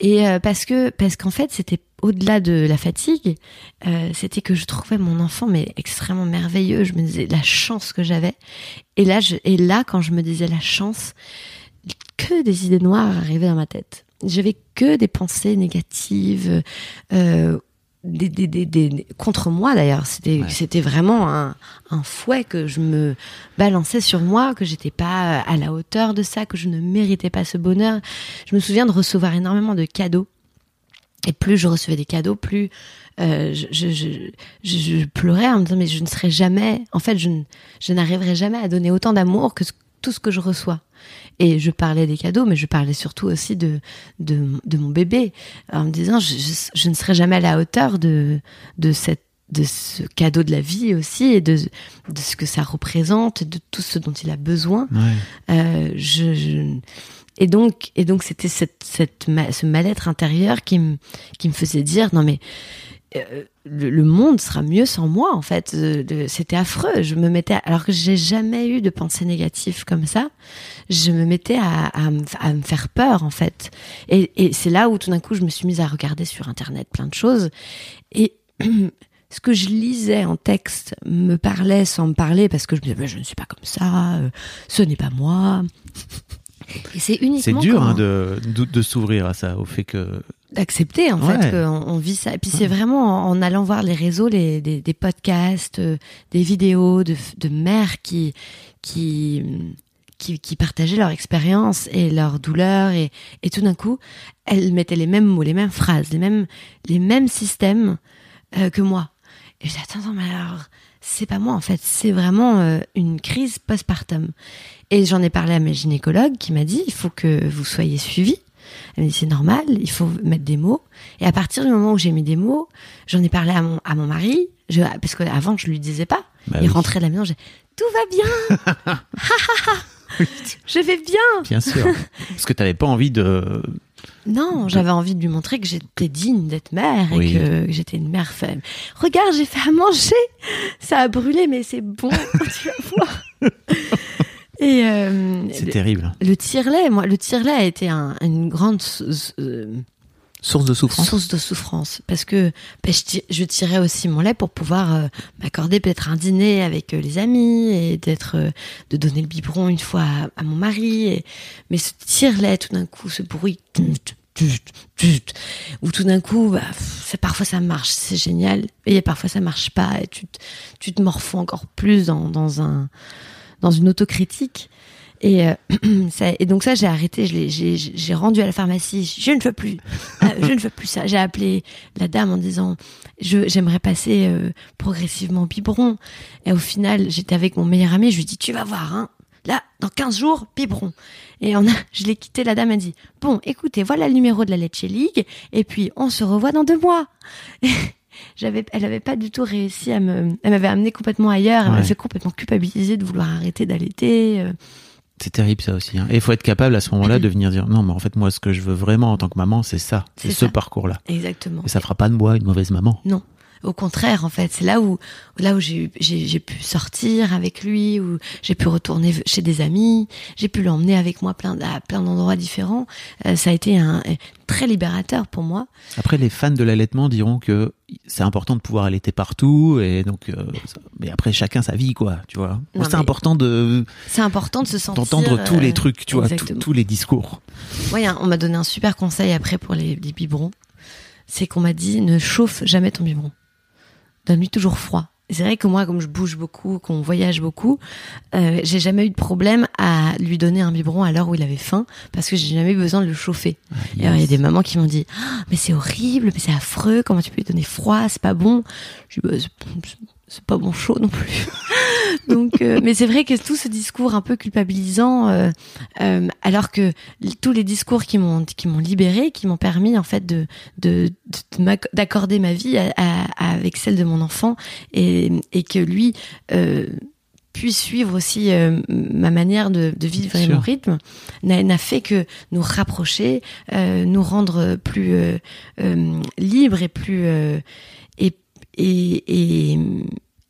Et euh, parce que parce qu'en fait, c'était au-delà de la fatigue, euh, c'était que je trouvais mon enfant mais extrêmement merveilleux. Je me disais la chance que j'avais. Et là, je, et là, quand je me disais la chance, que des idées noires arrivaient dans ma tête. J'avais que des pensées négatives. Euh, des, des, des, des- contre moi d'ailleurs. C'était Ouais. c'était vraiment un, un fouet que je me balançais sur moi que j'étais pas à la hauteur de ça que je ne méritais pas ce bonheur. Je me souviens de recevoir énormément de cadeaux. Et plus je recevais des cadeaux plus euh, je, je, je, je- je pleurais en me disant mais je ne serai jamais en fait je, je n'arriverai jamais à donner autant d'amour que ce- tout ce que je reçois et je parlais des cadeaux mais je parlais surtout aussi de de, de mon bébé en me disant je, je, je ne serai jamais à la hauteur de de cette de ce cadeau de la vie aussi et de, de ce que ça représente de tout ce dont il a besoin Ouais. euh, je, je- et donc et donc c'était cette, cette ce mal-être intérieur qui me qui me faisait dire non mais euh, le, monde sera mieux sans moi en fait. Euh, c'était affreux. Je me mettais alors que j'ai jamais eu de pensée négative comme ça je me mettais à, me, faire peur en fait. Et, c'est là où tout d'un coup je me suis mise à regarder sur internet plein de choses. Et ce que je lisais en texte me parlait sans me parler parce que je me disais je ne suis pas comme ça euh, ce n'est pas moi et c'est C'est uniquement dur quand- hein, de, de, de s'ouvrir à ça, au fait que. d'accepter en Ouais. fait qu'on on vit ça. Et puis c'est vraiment en, en allant voir les réseaux, les, des, des podcasts, euh, des vidéos de, de mères qui qui qui, qui partageaient leur expérience et leur douleur et, et tout d'un coup elles mettaient les mêmes mots, les mêmes phrases, les mêmes les mêmes systèmes euh, que moi. Et j'ai dit, attends, attends, mais alors c'est pas moi en fait, c'est vraiment euh, une crise postpartum. Et j'en ai parlé à mes gynécologues qui m'a dit il faut que vous soyez suivis. Elle m'a dit c'est normal, il faut mettre des mots. Et à partir du moment où j'ai mis des mots, j'en ai parlé à mon, à mon mari, je, parce qu'avant je lui disais pas. Bah il oui. rentrait de la maison, j'ai tout va bien. Je vais bien. Bien sûr. Parce que t'avais pas envie de. Non, j'avais envie de lui montrer que j'étais digne d'être mère et Oui. que j'étais une mère femme. Regarde, j'ai fait à manger. Ça a brûlé, mais c'est bon. tu vas voir. Et euh, C'est le, terrible. le tire-lait, moi, le tire-lait a été un- une grande euh, Source de souffrance? source de souffrance parce que ben, je, ti- je tirais aussi mon lait pour pouvoir euh, m'accorder peut-être un dîner avec euh, les amis et d'être euh, de donner le biberon une fois à, mon mari mais ce tire-lait tout d'un coup ce bruit où tout d'un coup bah, parfois ça marche c'est génial et parfois ça marche pas et tu te, morfonds encore plus dans une autocritique et, euh, ça, et donc ça, j'ai arrêté, je l'ai- j'ai rendu à la pharmacie, je ne veux plus, Euh, je ne veux plus ça. J'ai appelé la dame en disant, je j'aimerais passer euh, progressivement au biberon. Et au final, j'étais avec mon meilleur ami, je lui dis, tu vas voir, hein, là, dans 15 jours, biberon. Et on a, je l'ai quitté, la dame a dit, bon, écoutez, voilà le numéro de la Leche League, et puis on se revoit dans deux mois. J'avais, elle avait pas du tout réussi à me, elle m'avait amené complètement ailleurs, elle Ouais. m'avait fait complètement culpabiliser de vouloir arrêter d'allaiter. euh. C'est terrible ça aussi. hein. Et il faut être capable à ce moment-là de venir dire non, mais en fait, moi, ce que je veux vraiment en tant que maman, c'est ça. C'est ce parcours-là. Exactement. Et ça fera pas de moi une mauvaise maman. Non. Au contraire, en fait, c'est là où là où j'ai pu sortir avec lui, où j'ai pu retourner chez des amis, j'ai pu l'emmener avec moi plein à plein d'endroits différents. Euh, ça a été un très libérateur pour moi. Après, les fans de l'allaitement diront que c'est important de pouvoir allaiter partout. Et donc, euh, ça- mais après, chacun sa vie, quoi. Tu vois. C'est important de C'est important de se sentir d'entendre tous euh, les trucs, tu vois, tous- les discours. Ouais, on m'a donné un super conseil après pour les, les biberons. C'est qu'on m'a dit ne chauffe jamais ton biberon. Donne-lui toujours froid. C'est vrai que moi, comme je bouge beaucoup, qu'on voyage beaucoup, euh, j'ai jamais eu de problème à lui donner un biberon à l'heure où il avait faim, parce que j'ai jamais eu besoin de le chauffer. Et alors, il y a des mamans qui m'ont dit, Ah, mais c'est horrible, mais c'est affreux, comment tu peux lui donner froid, c'est pas bon. Je dis, bah, c'est- pas bon chaud non plus. Donc, euh, mais c'est vrai que tout ce discours un peu culpabilisant, euh, euh, alors que tous les discours qui m'ont qui m'ont libéré, qui m'ont permis en fait de de d'accorder ma vie à- à- avec celle de mon enfant et et que lui euh, puisse suivre aussi euh, ma manière de, de vivre et mon rythme n'a n'a fait que nous rapprocher, euh, nous rendre plus euh, euh, libres et plus euh, et et et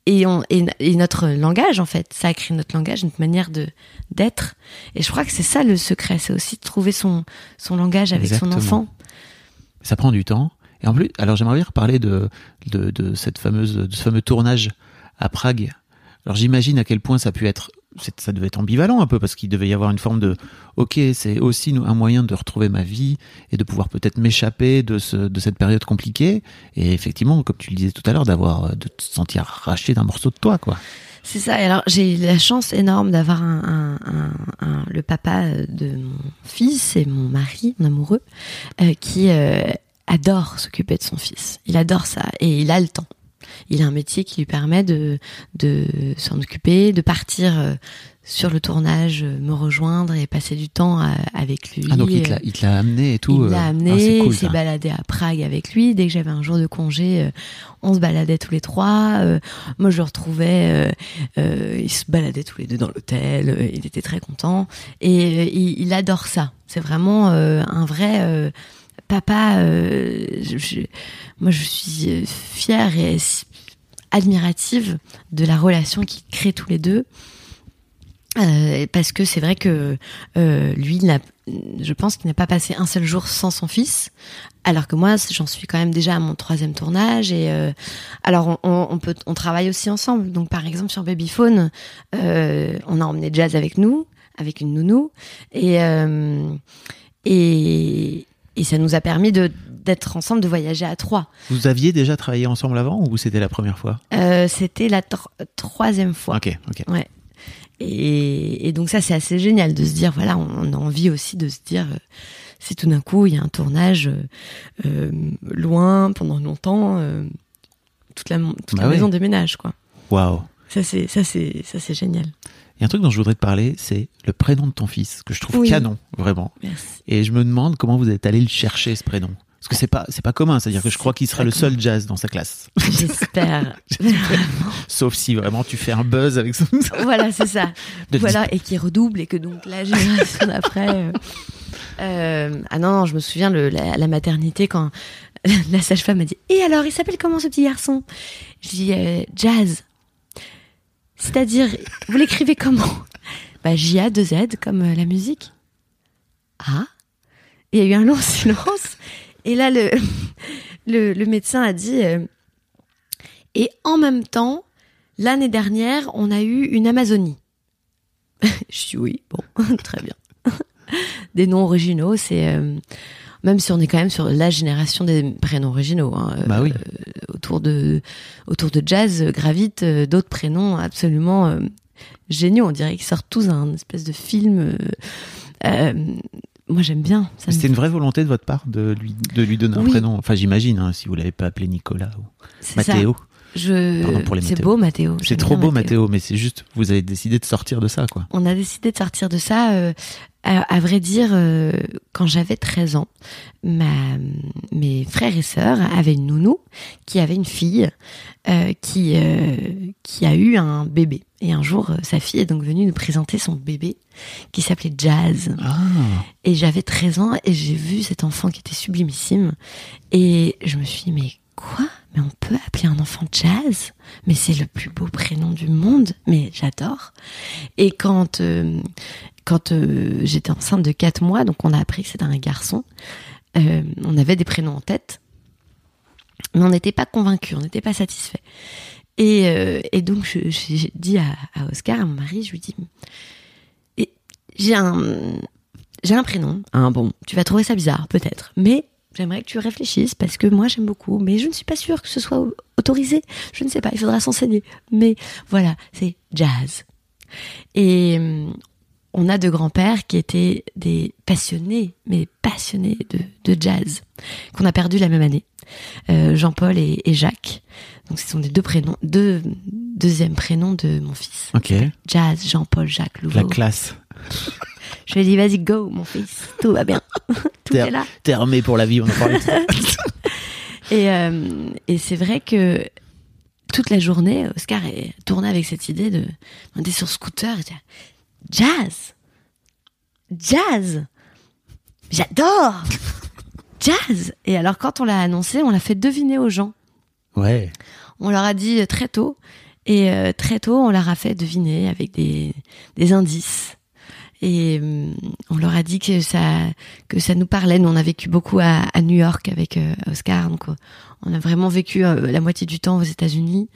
et, on, et, et notre langage en fait ça a créé notre langage notre manière de d'être et je crois que c'est ça le secret c'est aussi de trouver son son langage avec Exactement. son enfant Ça prend du temps. Et en plus, alors j'aimerais bien reparler de, de, de cette fameuse, de ce fameux tournage à Prague. Alors j'imagine à quel point ça a pu être, ça devait être ambivalent un peu parce qu'il devait y avoir une forme de, ok, c'est aussi un moyen de retrouver ma vie et de pouvoir peut-être m'échapper de ce, de cette période compliquée. Et effectivement, comme tu le disais tout à l'heure, d'avoir, de te sentir arraché d'un morceau de toi, quoi. C'est ça. Et alors, j'ai eu la chance énorme d'avoir un, le papa de mon fils et mon mari, mon amoureux, euh, qui euh, adore s'occuper de son fils. Il adore ça et il a le temps. Il a un métier qui lui permet de, de s'en occuper, de partir euh, sur le tournage, euh, me rejoindre et passer du temps euh, avec lui. Ah, donc il te l'a- amené et tout. il l'a amené, ah, il s'est baladé à Prague avec lui. Dès que j'avais un jour de congé, on se baladait tous les trois. Moi, je le retrouvais, euh, ils se baladaient tous les deux dans l'hôtel. il était très content et il, il adore ça. C'est vraiment euh, un vrai euh, papa. euh, je- moi, je suis euh, fière et admirative de la relation qu'ils créent tous les deux. Euh, parce que c'est vrai que lui, je pense qu'il n'a pas passé un seul jour sans son fils, alors que moi, j'en suis quand même déjà à mon troisième tournage. Alors, on, peut, on travaille aussi ensemble. Donc, par exemple, sur Babyphone, on a emmené Jazz avec nous, avec une nounou, et et, et ça nous a permis de d'être ensemble, de voyager à trois. Vous aviez déjà travaillé ensemble avant ou c'était la première fois? Euh, C'était la tro- troisième fois. Ok, ok. Ouais. Et, et donc ça, c'est assez génial de se dire, voilà, on, a envie aussi de se dire, euh, si tout d'un coup, il y a un tournage euh, loin, pendant longtemps, toute la, toute Bah la maison déménage, quoi. Waouh. Ça, c'est, ça, c'est, ça, c'est génial. Il y a un truc dont je voudrais te parler, c'est le prénom de ton fils, que je trouve Oui. canon, vraiment. Merci. Et je me demande comment vous êtes allé le chercher, ce prénom. Parce que c'est pas, c'est pas commun. C'est-à-dire que je crois qu'il sera le seul jazz dans sa classe. J'espère. Sauf si vraiment tu fais un buzz avec ça. voilà, c'est ça. De voilà, et qui redouble et que donc la génération d'après. euh, euh, ah non, non, je me souviens le, la maternité quand la sage-femme m'a dit Et alors, il s'appelle comment ce petit garçon? Je dis euh, Jazz. C'est-à-dire, vous l'écrivez comment Bah J-A 2 Z comme euh, la musique. Ah Il y a eu un long silence. Et là, le, le, le médecin a dit euh, Et en même temps, l'année dernière, on a eu une Amazonie. Je dis oui, bon, très bien. Des noms originaux, c'est euh, même si on est quand même sur la génération des prénoms originaux. hein, euh, Bah oui. autour de autour de jazz gravitent euh, d'autres prénoms absolument euh, géniaux. On dirait qu'ils sortent tous d'un espèce de film. euh, moi, j'aime bien. C'était une vraie volonté de votre part de lui, de lui donner un prénom. Enfin, j'imagine, hein, si vous l'avez pas appelé Nicolas ou. Mathéo. Je... C'est beau, Mathéo. C'est trop beau, Mathéo, mais c'est juste, vous avez décidé de sortir de ça, quoi. On a décidé de sortir de ça. euh, à, vrai dire, euh, quand j'avais 13 ans, ma, mes frères et sœurs avaient une nounou qui avait une fille euh, qui, euh, qui a eu un bébé. Et un jour, sa fille est donc venue nous présenter son bébé qui s'appelait Jazz. Ah. Et j'avais 13 ans et j'ai vu cet enfant qui était sublimissime. Et je me suis dit, mais quoi? Mais on peut appeler un enfant Jazz? Mais c'est le plus beau prénom du monde. Mais j'adore. Et quand, euh, quand euh, j'étais enceinte de 4 mois, donc on a appris que c'était un garçon, euh, on avait des prénoms en tête. Mais on n'était pas convaincus, on n'était pas satisfait. Et, euh, donc j'ai dit à, Oscar, à mon mari, je lui dis, j'ai un, j'ai un prénom. Bon, tu vas trouver ça bizarre, peut-être. Mais j'aimerais que tu réfléchisses parce que moi, j'aime beaucoup. Mais je ne suis pas sûre que ce soit au- autorisé. Je ne sais pas, il faudra s'enseigner. Mais voilà, c'est jazz. Et on a de grands-pères qui étaient des passionnés, mais passionnés de, de jazz, qu'on a perdu la même année. Euh, Jean-Paul et, et Jacques. Donc, ce sont les deux prénoms, deux deuxièmes prénoms de mon fils. Ok. Jazz, Jean-Paul, Jacques Louveau. La classe. Je lui ai dit, vas-y, go, mon fils. Tout va bien. Tout est là. t'es armé pour la vie, on en. Et, euh, et c'est vrai que toute la journée, Oscar est tourné avec cette idée de monter sur scooter jazz. Jazz. J'adore. Jazz. Et alors, quand on l'a annoncé, on l'a fait deviner aux gens. ouais. On leur a dit très tôt. Et euh, très tôt, on leur a fait deviner avec des, des indices. Et euh, on leur a dit que ça, que ça nous parlait. Nous, on a vécu beaucoup à, à New York avec euh, Oscar. Donc, euh, on a vraiment vécu euh, la moitié du temps aux États-Unis.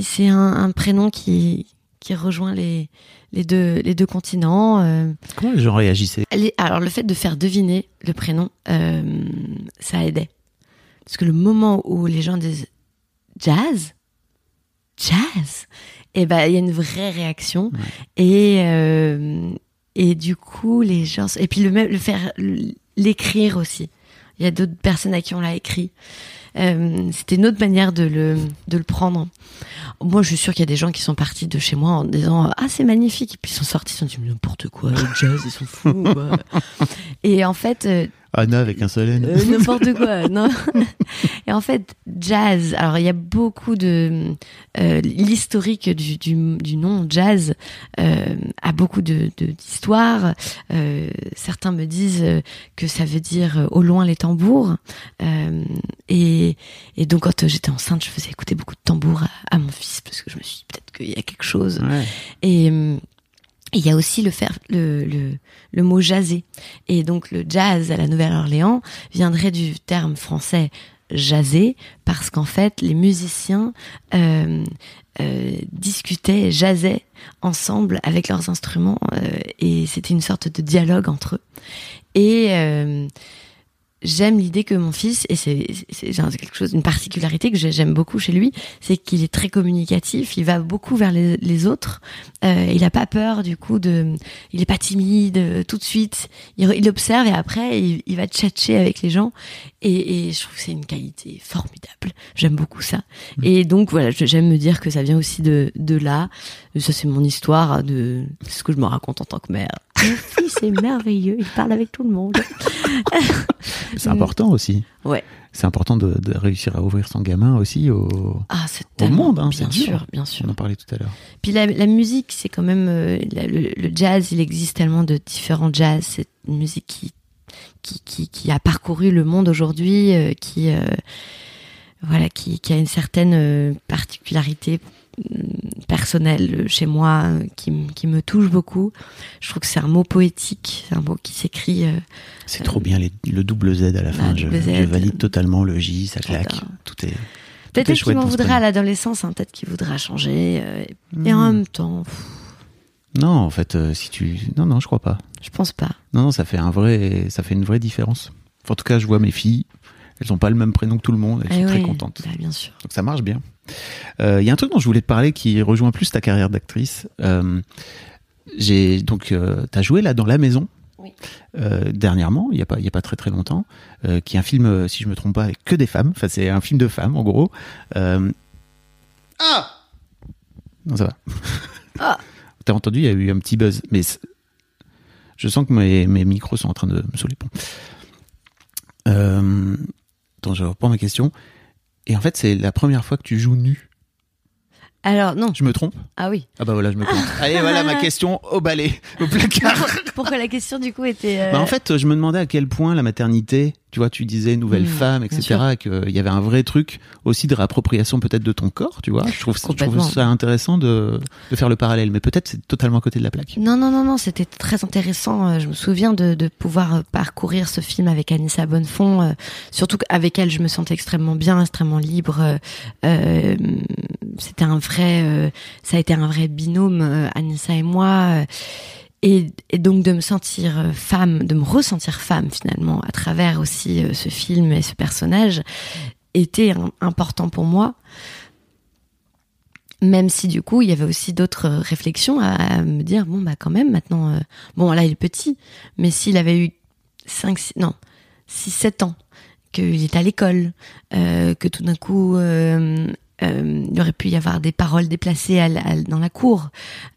C'est un, un prénom qui, qui rejoint les, les, deux, les deux continents. euh. Comment les gens réagissaient? Les- alors, le fait de faire deviner le prénom, euh, ça aidait. Parce que le moment où les gens disent jazz, jazz, et ben il y a une vraie réaction. Et, euh, et du coup, les gens. Et puis le, le faire, l'écrire aussi. Il y a d'autres personnes à qui on l'a écrit. Euh, C'était une autre manière de le, de le prendre. Moi, je suis sûre qu'il y a des gens qui sont partis de chez moi en disant Ah, c'est magnifique. Et puis ils sont sortis, ils sont dit N'importe quoi, le jazz, ils sont fous. quoi. Et en fait, euh, Anna avec un seul N. euh, n'importe quoi, non. Et en fait, jazz. Alors, il y a beaucoup de euh, l'historique du, du, du nom jazz euh, a beaucoup de d'histoires. Certains me disent que ça veut dire au loin les tambours. Et, et donc, quand j'étais enceinte, je faisais écouter beaucoup de tambours à, à mon fils parce que je me suis dit peut-être qu'il y a quelque chose. Ouais. Et il y a aussi le, faire, le, le, le mot jaser. Et donc le jazz à la Nouvelle-Orléans viendrait du terme français jaser parce qu'en fait les musiciens euh, euh, discutaient, jasaient ensemble avec leurs instruments euh, et c'était une sorte de dialogue entre eux. Et euh, j'aime l'idée que mon fils, et c'est quelque chose, une particularité que j'ai- j'aime beaucoup chez lui, c'est qu'il est très communicatif, il va beaucoup vers les, les autres, euh, il a pas peur du coup de, il est pas timide euh, tout de suite, il, il observe et après il, il va tchatcher avec les gens. Et, et je trouve que c'est une qualité formidable, j'aime beaucoup ça. Et donc voilà, j'aime me dire que ça vient aussi de, de là, ça c'est mon histoire, de ce que je me raconte en tant que mère. Mon fils est merveilleux, il parle avec tout le monde. C'est important aussi. Ouais. C'est important de, de réussir à ouvrir son gamin aussi au, Ah, au monde. Hein, bien dur. sûr, bien sûr. On en parlait tout à l'heure. Puis la, la musique, c'est quand même euh, la- le, le jazz. Il existe tellement de différents jazz. C'est une musique qui qui, qui, qui a parcouru le monde aujourd'hui, euh, qui euh, voilà, qui, qui a une certaine particularité euh, personnelle chez moi, euh, qui, qui me touche beaucoup. Je trouve que c'est un mot poétique, c'est un mot qui s'écrit. euh, C'est trop bien les- le double Z à la fin. Ah, je, valide totalement le J, ça claque. Tout est. Peut-être qu'il m'en voudra à l'adolescence, hein, peut-être qu'il voudra changer. euh, Et en Hmm. même temps, pff, Non, en fait, si tu. Non, non, je crois pas. je pense pas. Non, non, ça fait un vrai, ça fait une vraie différence. Enfin, en tout cas, je vois mes filles. Elles ont pas le même prénom que tout le monde. Elles Eh sont très contentes. bah, bien sûr. Donc ça marche bien. Euh, Il y a un truc dont je voulais te parler qui rejoint plus ta carrière d'actrice. Euh, j'ai donc euh, t'as joué là dans la maison. Oui. euh, dernièrement, il y a pas il y a pas très très longtemps, euh, qui est un film euh, si je me trompe pas avec que des femmes. Enfin c'est un film de femmes en gros. Euh, Ah non ça va. Ah. T'as entendu il y a eu un petit buzz, mais je sens que mes, mes micros sont en train de me ponts. Euh, attends, je reprends ma question. Et en fait, c'est la première fois que tu joues nu. Alors non. Je me trompe? Ah oui. Ah bah voilà, je me trompe. Allez, voilà ma question au balai, au placard. Pourquoi la question du coup était euh, Bah, en fait, je me demandais à quel point la maternité, tu vois, tu disais nouvelle Mmh, femme, etc., et qu'il y avait un vrai truc aussi de réappropriation peut-être de ton corps, tu vois. Je trouve, je trouve Complètement. ça intéressant de, de faire le parallèle, mais peut-être c'est totalement à côté de la plaque. Non, non, non, non, c'était très intéressant. Euh, Je me souviens de, de pouvoir euh, parcourir ce film avec Anissa Bonnefond, euh, surtout qu'avec elle, je me sentais extrêmement bien, extrêmement libre. euh, euh, c'était un vrai, euh, ça a été un vrai binôme, euh, Anissa et moi. Et, donc de me sentir euh, femme, de me ressentir femme finalement à travers aussi euh, ce film et ce personnage était important pour moi. Même si du coup il y avait aussi d'autres euh, réflexions à, me dire bon bah quand même maintenant bon là il est petit mais s'il avait eu 5 6 non 6 7 ans qu'il est à l'école que tout d'un coup euh, il aurait pu y avoir des paroles déplacées à la- à- dans la cour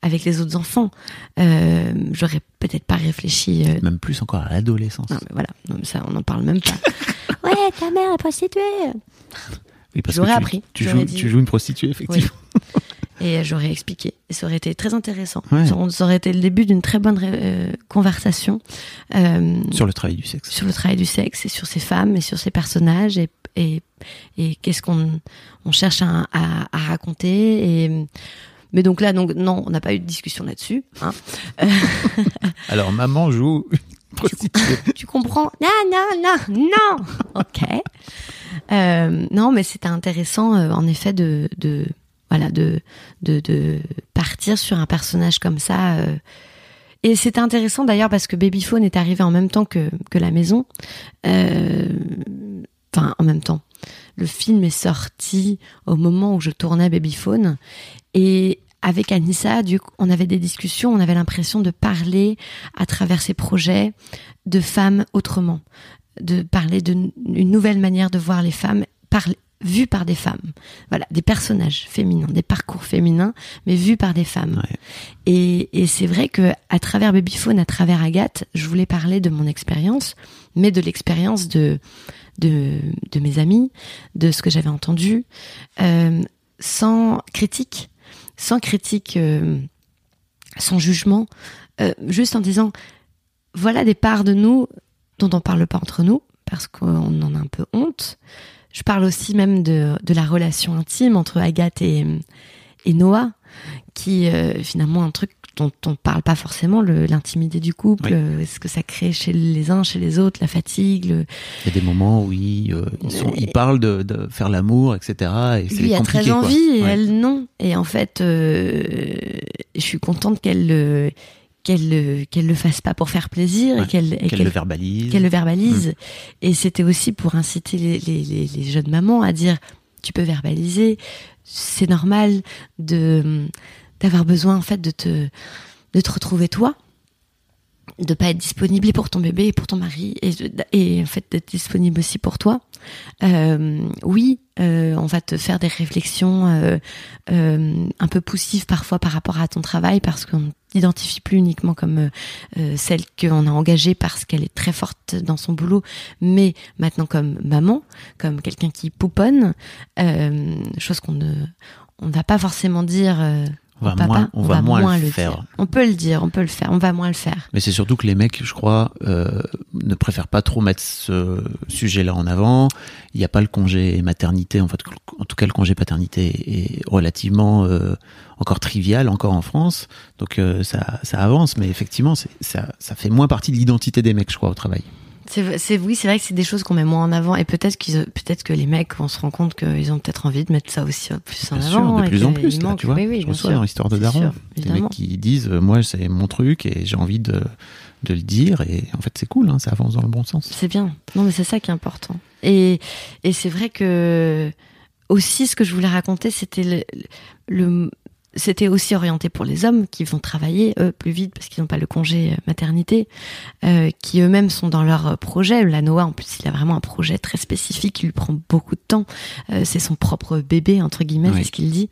avec les autres enfants euh, j'aurais peut-être pas réfléchi euh, Même plus encore à l'adolescence. non, mais voilà non, mais ça on n'en parle même pas ouais ta mère est prostituée Oui, parce appris, Tu j'aurais joues, dit. tu joues une prostituée, effectivement. Et j'aurais expliqué. Et ça aurait été très intéressant. Ouais. Ça, ça aurait été le début d'une très bonne euh, conversation euh, Sur le travail du sexe. sur le travail du sexe et sur ces femmes et sur ces personnages et, et, et qu'est-ce qu'on on cherche à, à, à raconter. Et, mais donc là, donc, non, on n'a pas eu de discussion là-dessus. Hein. Alors, maman joue tu comprends? Non, non, non, non Ok. Euh, non, mais c'était intéressant, euh, en effet, de, de voilà, de, de, partir sur un personnage comme ça. euh. Et c'était intéressant d'ailleurs parce que Babyphone est arrivé en même temps que, que la maison. Euh, Enfin, en même temps. Le film est sorti au moment où je tournais Babyphone. Et avec Anissa, on avait des discussions, on avait l'impression de parler à travers ces projets de femmes autrement, de parler d'une nouvelle manière de voir les femmes par, vues par des femmes. Voilà, des personnages féminins, des parcours féminins, mais vus par des femmes. Ouais. Et, et c'est vrai que à travers Babyphone, à travers Agathe, je voulais parler de mon expérience, mais de l'expérience de, de de mes amis, de ce que j'avais entendu, euh, sans critique, sans critique, euh, sans jugement, euh, juste en disant voilà des parts de nous dont on parle pas entre nous parce qu'on en a un peu honte. Je parle aussi même de, de la relation intime entre Agathe et, et Noah, qui euh, finalement un truc dont on parle pas forcément, l'intimité du couple, Oui. euh, ce que ça crée chez les uns, chez les autres, la fatigue. le- Il y a des moments où ils, euh, ils, sont, ils parlent de, de faire l'amour, etc. Et Lui a très envie et Ouais. elle non. Et en fait, euh, je suis contente qu'elle le qu'elle le- qu'elle le fasse pas pour faire plaisir Ouais. et qu'elle Qu'elle le verbalise. qu'elle le verbalise. Mm. Et c'était aussi pour inciter les, les, les, les jeunes mamans à dire tu peux verbaliser, c'est normal de d'avoir besoin en fait de te de te retrouver toi, de pas être disponible pour ton bébé et pour ton mari et, et en fait d'être disponible aussi pour toi. Euh, oui, euh, on va te faire des réflexions euh, euh, un peu poussives parfois par rapport à ton travail parce qu'on n'identifie plus uniquement comme euh, euh, celle qu'on a engagée parce qu'elle est très forte dans son boulot, mais maintenant comme maman, comme quelqu'un qui pouponne, euh, chose qu'on ne on ne va pas forcément dire. On va papa, moins- on va moins le faire. On peut le dire, on peut le faire, on va moins le faire. Mais c'est surtout que les mecs, je crois, euh, ne préfèrent pas trop mettre ce sujet-là en avant. Il n'y a pas le congé maternité, en fait, en tout cas le congé paternité est relativement euh, encore trivial encore en France, donc euh, ça, ça avance. Mais effectivement, ça, ça fait moins partie de l'identité des mecs, je crois, au travail. C'est, oui, c'est vrai que c'est des choses qu'on met moins en avant et peut-être qu'ils, peut-être que les mecs vont se rendre compte qu'ils ont peut-être envie de mettre ça aussi plus en Bien avant. sûr, de plus en plus, là, tu vois. Oui, oui, je reçois dans l'histoire de Daron, des mecs qui disent, euh, moi, c'est mon truc et j'ai envie de, de le dire. Et en fait, c'est cool, hein, ça avance dans le bon sens. C'est bien. Non, mais c'est ça qui est important. Et, et c'est vrai que aussi ce que je voulais raconter, c'était le, le- c'était aussi orienté pour les hommes qui vont travailler eux plus vite parce qu'ils n'ont pas le congé euh, maternité, euh, qui eux-mêmes sont dans leur euh, projet. La Noah, en plus, il a vraiment un projet très spécifique qui lui prend beaucoup de temps. Euh, c'est son propre bébé entre guillemets, Oui. c'est ce qu'il dit.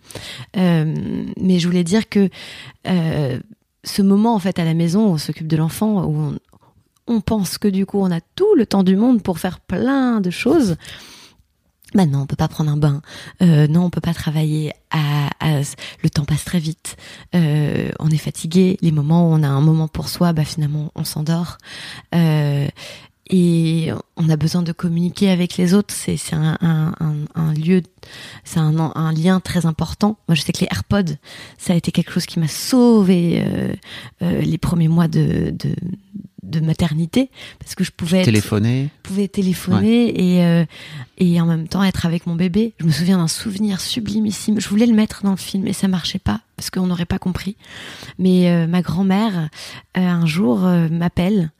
Euh, mais je voulais dire que ce moment en fait à la maison où on s'occupe de l'enfant, où on, on pense que du coup on a tout le temps du monde pour faire plein de choses. Bah non, on peut pas prendre un bain. Euh, non, on peut pas travailler. À, à- le temps passe très vite. Euh, on est fatigué. Les moments où on a un moment pour soi, bah finalement on s'endort. Euh, et on a besoin de communiquer avec les autres. C'est un, un, un, un lieu, c'est un, un lien très important. Moi, je sais que les AirPods, ça a été quelque chose qui m'a sauvé euh, euh, les premiers mois de, de de maternité parce que je pouvais être- Téléphoner. pouvais téléphoner et, euh, et en même temps être avec mon bébé. Je me souviens d'un souvenir sublimissime. Je voulais le mettre dans le film et ça marchait pas parce qu'on n'aurait pas compris. Mais euh, ma grand-mère, euh, un jour, euh, m'appelle.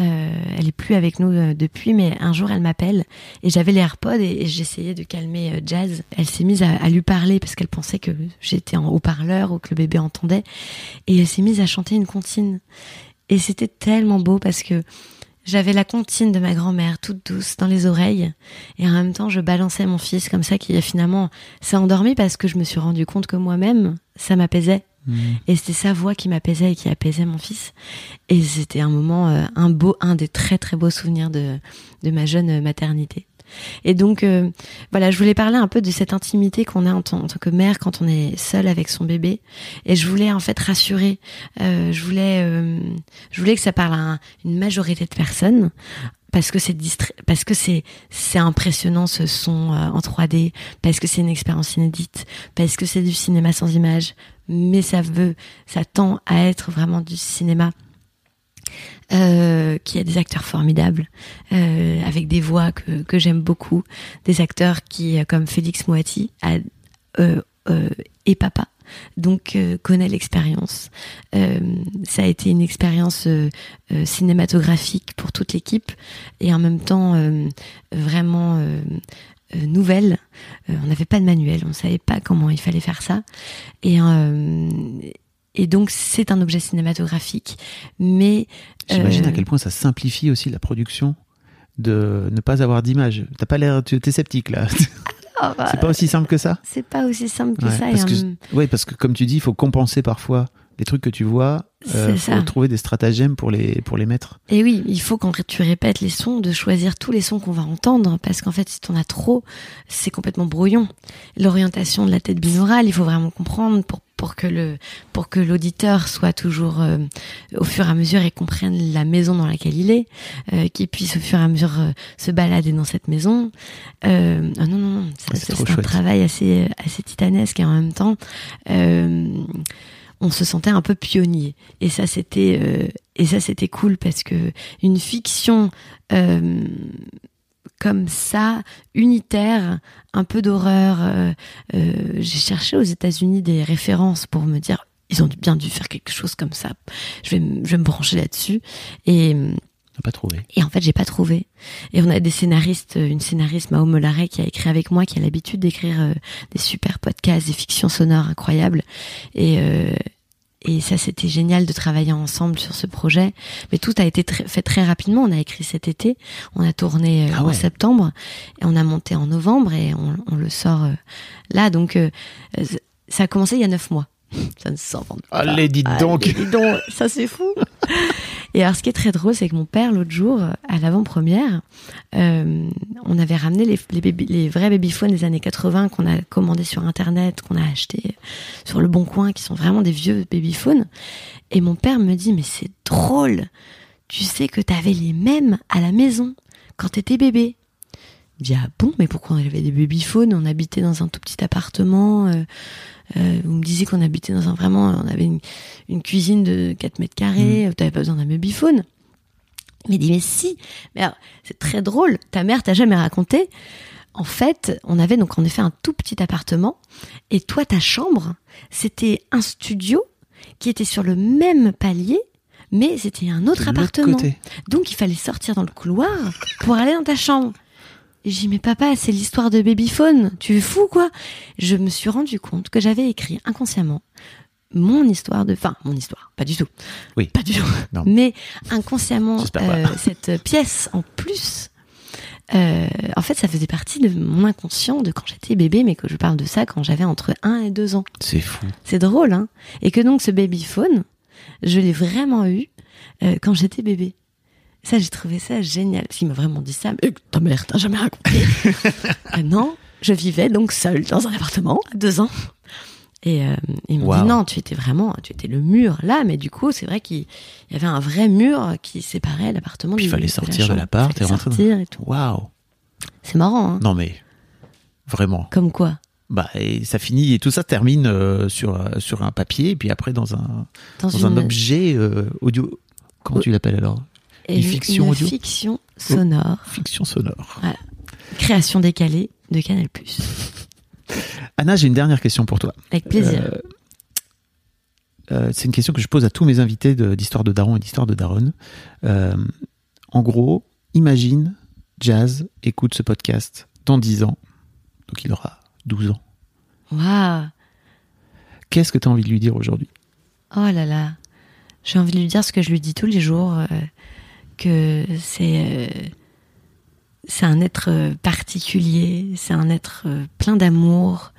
Euh, elle est plus avec nous euh, depuis, mais un jour elle m'appelle et j'avais les AirPods et, j'essayais de calmer euh, Jazz. Elle s'est mise à, à lui parler parce qu'elle pensait que j'étais en haut-parleur ou que le bébé entendait et elle s'est mise à chanter une comptine. Et c'était tellement beau parce que j'avais la comptine de ma grand-mère toute douce dans les oreilles et en même temps je balançais mon fils comme ça qui finalement s'est endormi parce que je me suis rendu compte que moi-même ça m'apaisait et c'était sa voix qui m'apaisait et qui apaisait mon fils. Et c'était un moment euh, un beau un des très très beaux souvenirs de ma jeune maternité et donc euh, voilà je voulais parler un peu de cette intimité qu'on a en tant, que mère quand on est seul avec son bébé. Et je voulais en fait rassurer euh, je voulais euh, je voulais que ça parle à un- une majorité de personnes parce que c'est parce que c'est c'est impressionnant ce son euh, en 3D parce que c'est une expérience inédite parce que c'est du cinéma sans image mais ça veut ça tend à être vraiment du cinéma euh, qui a des acteurs formidables euh, avec des voix que, que j'aime beaucoup des acteurs qui euh, comme Félix Moati a, euh, euh, est papa donc euh, connaît l'expérience. Ça a été une expérience cinématographique pour toute l'équipe et en même temps vraiment nouvelle. On n'avait pas de manuel, on savait pas comment il fallait faire ça et et donc c'est un objet cinématographique, mais J'imagine euh, à quel point ça simplifie aussi la production de ne pas avoir d'image. T'as pas l'air, tu es sceptique là. oh, bah, c'est pas aussi simple que ça? c'est pas aussi simple que Ouais, ça. et parce que, parce comme tu dis, il faut compenser parfois les trucs que tu vois. Euh, faut trouver des stratagèmes pour les pour les mettre. Et oui, il faut quand tu répètes les sons, de choisir tous les sons qu'on va entendre, parce qu'en fait, si t'en as trop, c'est complètement brouillon. L'orientation de la tête binaurale, il faut vraiment comprendre pour pour que le pour que l'auditeur soit toujours euh, au fur et à mesure et comprenne la maison dans laquelle il est, euh, qu'il puisse au fur et à mesure euh, se balader dans cette maison. Euh, ah non non non, ça- c'est ça, trop c'est un travail assez assez titanesque et en même temps. On se sentait un peu pionnier et ça c'était et ça c'était cool parce que une fiction comme ça unitaire un peu d'horreur euh, euh, j'ai cherché aux États-Unis des références pour me dire ils ont bien dû faire quelque chose comme ça je vais me- je vais me brancher là-dessus et n'a pas trouvé. et en fait, j'ai pas trouvé. Et on a des scénaristes, une scénariste Mao Mollaret qui a écrit avec moi, qui a l'habitude d'écrire euh, des super podcasts, des fictions sonores incroyables. Et euh, et ça, c'était génial de travailler ensemble sur ce projet. Mais tout a été très- fait très rapidement. On a écrit cet été, on a tourné euh, Ah en septembre, et on a monté en novembre, et on, on le sort euh, là. Donc, euh, ça a commencé il y a neuf mois. Ça ne s'invente pas. Allez, dites donc. Allez, dis donc, ça c'est fou. Et alors, ce qui est très drôle, c'est que mon père, l'autre jour, à l'avant-première, euh, on avait ramené les, les, les vrais babyphones des années 80 qu'on a commandés sur Internet, qu'on a achetés sur le Bon Coin, qui sont vraiment des vieux babyphones. Et mon père me dit, mais c'est drôle, tu sais que t'avais les mêmes à la maison quand t'étais bébé. Dis, ah bon, mais pourquoi on avait des babyphones On habitait dans un tout petit appartement. euh, euh, vous me disiez qu'on habitait dans un vraiment, on avait une, une cuisine de 4 mètres carrés, t'avais pas besoin d'un babyphone. Il m'a dit, mais si, mais c'est très drôle, ta mère t'a jamais raconté. En fait, on avait donc en effet un tout petit appartement, et toi, ta chambre, c'était un studio qui était sur le même palier, mais c'était un autre appartement. côté. Donc il fallait sortir dans le couloir pour aller dans ta chambre. Et j'ai dit, mais papa, c'est l'histoire de babyphone. Tu es fou, quoi Je me suis rendu compte que j'avais écrit inconsciemment mon histoire de... Enfin, mon histoire, pas du tout. Oui. Pas du tout. Non. Mais inconsciemment, euh, cette pièce en plus, euh, en fait, ça faisait partie de mon inconscient de quand j'étais bébé, mais que je parle de ça quand j'avais entre 1 et 2 ans. C'est fou. C'est drôle, hein Et que donc ce babyphone, je l'ai vraiment eu euh, quand j'étais bébé. Ça, j'ai trouvé ça génial. Parce qu'il m'a vraiment dit ça. Mais ta mère t'a jamais raconté. Ah non, je vivais donc seule dans un appartement à deux ans. Et euh, ils m'ont dit non, tu étais vraiment, tu étais le mur là. Mais du coup, c'est vrai qu'il y avait un vrai mur qui séparait l'appartement Puis il fallait de sortir de l'appart Il fallait et rentrer dans- sortir et tout. Waouh. C'est marrant, hein Non mais vraiment. Comme quoi Bah et ça finit et tout ça termine euh, sur euh, sur un papier et puis après dans un Dans, dans un objet euh, audio. Comment tu l'appelles alors? Et une fiction une audio fiction sonore. Fiction sonore. Création décalée de Canal+. Anna, j'ai une dernière question pour toi. Avec plaisir. Euh, euh, c'est une question que je pose à tous mes invités de- d'histoire de, Daron et d'histoire de Daronne. Euh, en gros, imagine Jazz écoute ce podcast dans 10 ans, donc il aura 12 ans. Waouh Qu'est-ce que tu as envie de lui dire aujourd'hui? Oh là là. J'ai envie de lui dire ce que je lui dis tous les jours, que c'est euh, c'est un être euh, particulier, c'est un être euh, plein d'amour,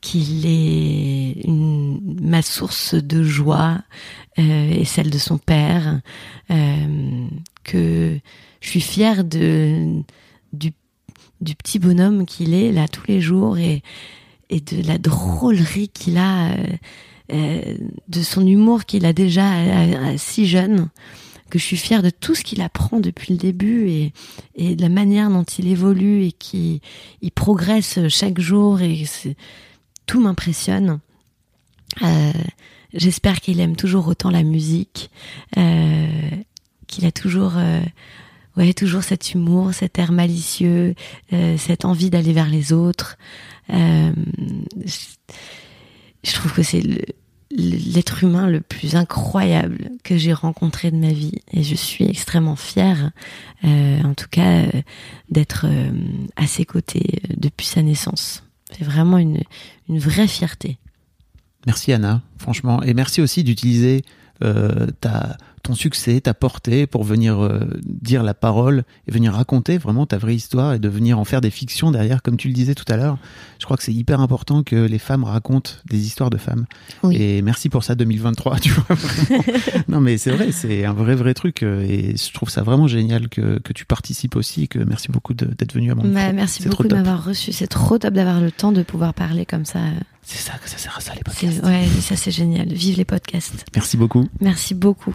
qu'il est ma source de joie et celle de son père, que je suis fière de du, petit bonhomme qu'il est là tous les jours et et de la drôlerie qu'il a. de son humour qu'il a déjà si jeune, que je suis fière de tout ce qu'il apprend depuis le début et, et de la manière dont il évolue et qu'il il progresse chaque jour et tout m'impressionne. Euh, J'espère qu'il aime toujours autant la musique, euh, qu'il a toujours, euh, ouais, toujours cet humour, cet air malicieux, euh, cette envie d'aller vers les autres. Euh, je- je trouve que c'est le- l'être humain le plus incroyable que j'ai rencontré de ma vie. Et je suis extrêmement fière euh, en tout cas euh, d'être euh, à ses côtés depuis sa naissance. C'est vraiment une, une vraie fierté. Merci Anna, franchement. Et merci aussi d'utiliser ta, ton succès, ta portée pour venir euh, dire la parole et venir raconter vraiment ta vraie histoire et de venir en faire des fictions derrière, comme tu le disais tout à l'heure. Je crois que c'est hyper important que les femmes racontent des histoires de femmes. Oui. Et merci pour ça 2023, tu vois. non mais c'est vrai, c'est un vrai vrai truc euh, et je trouve ça vraiment génial que, que tu participes aussi et que merci beaucoup d'être venu à mon Bah, merci beaucoup de m'avoir reçu c'est trop top d'avoir le temps de pouvoir parler comme ça C'est ça que ça sert à ça les podcasts. ouais ça c'est génial vive les podcasts Merci beaucoup. merci beaucoup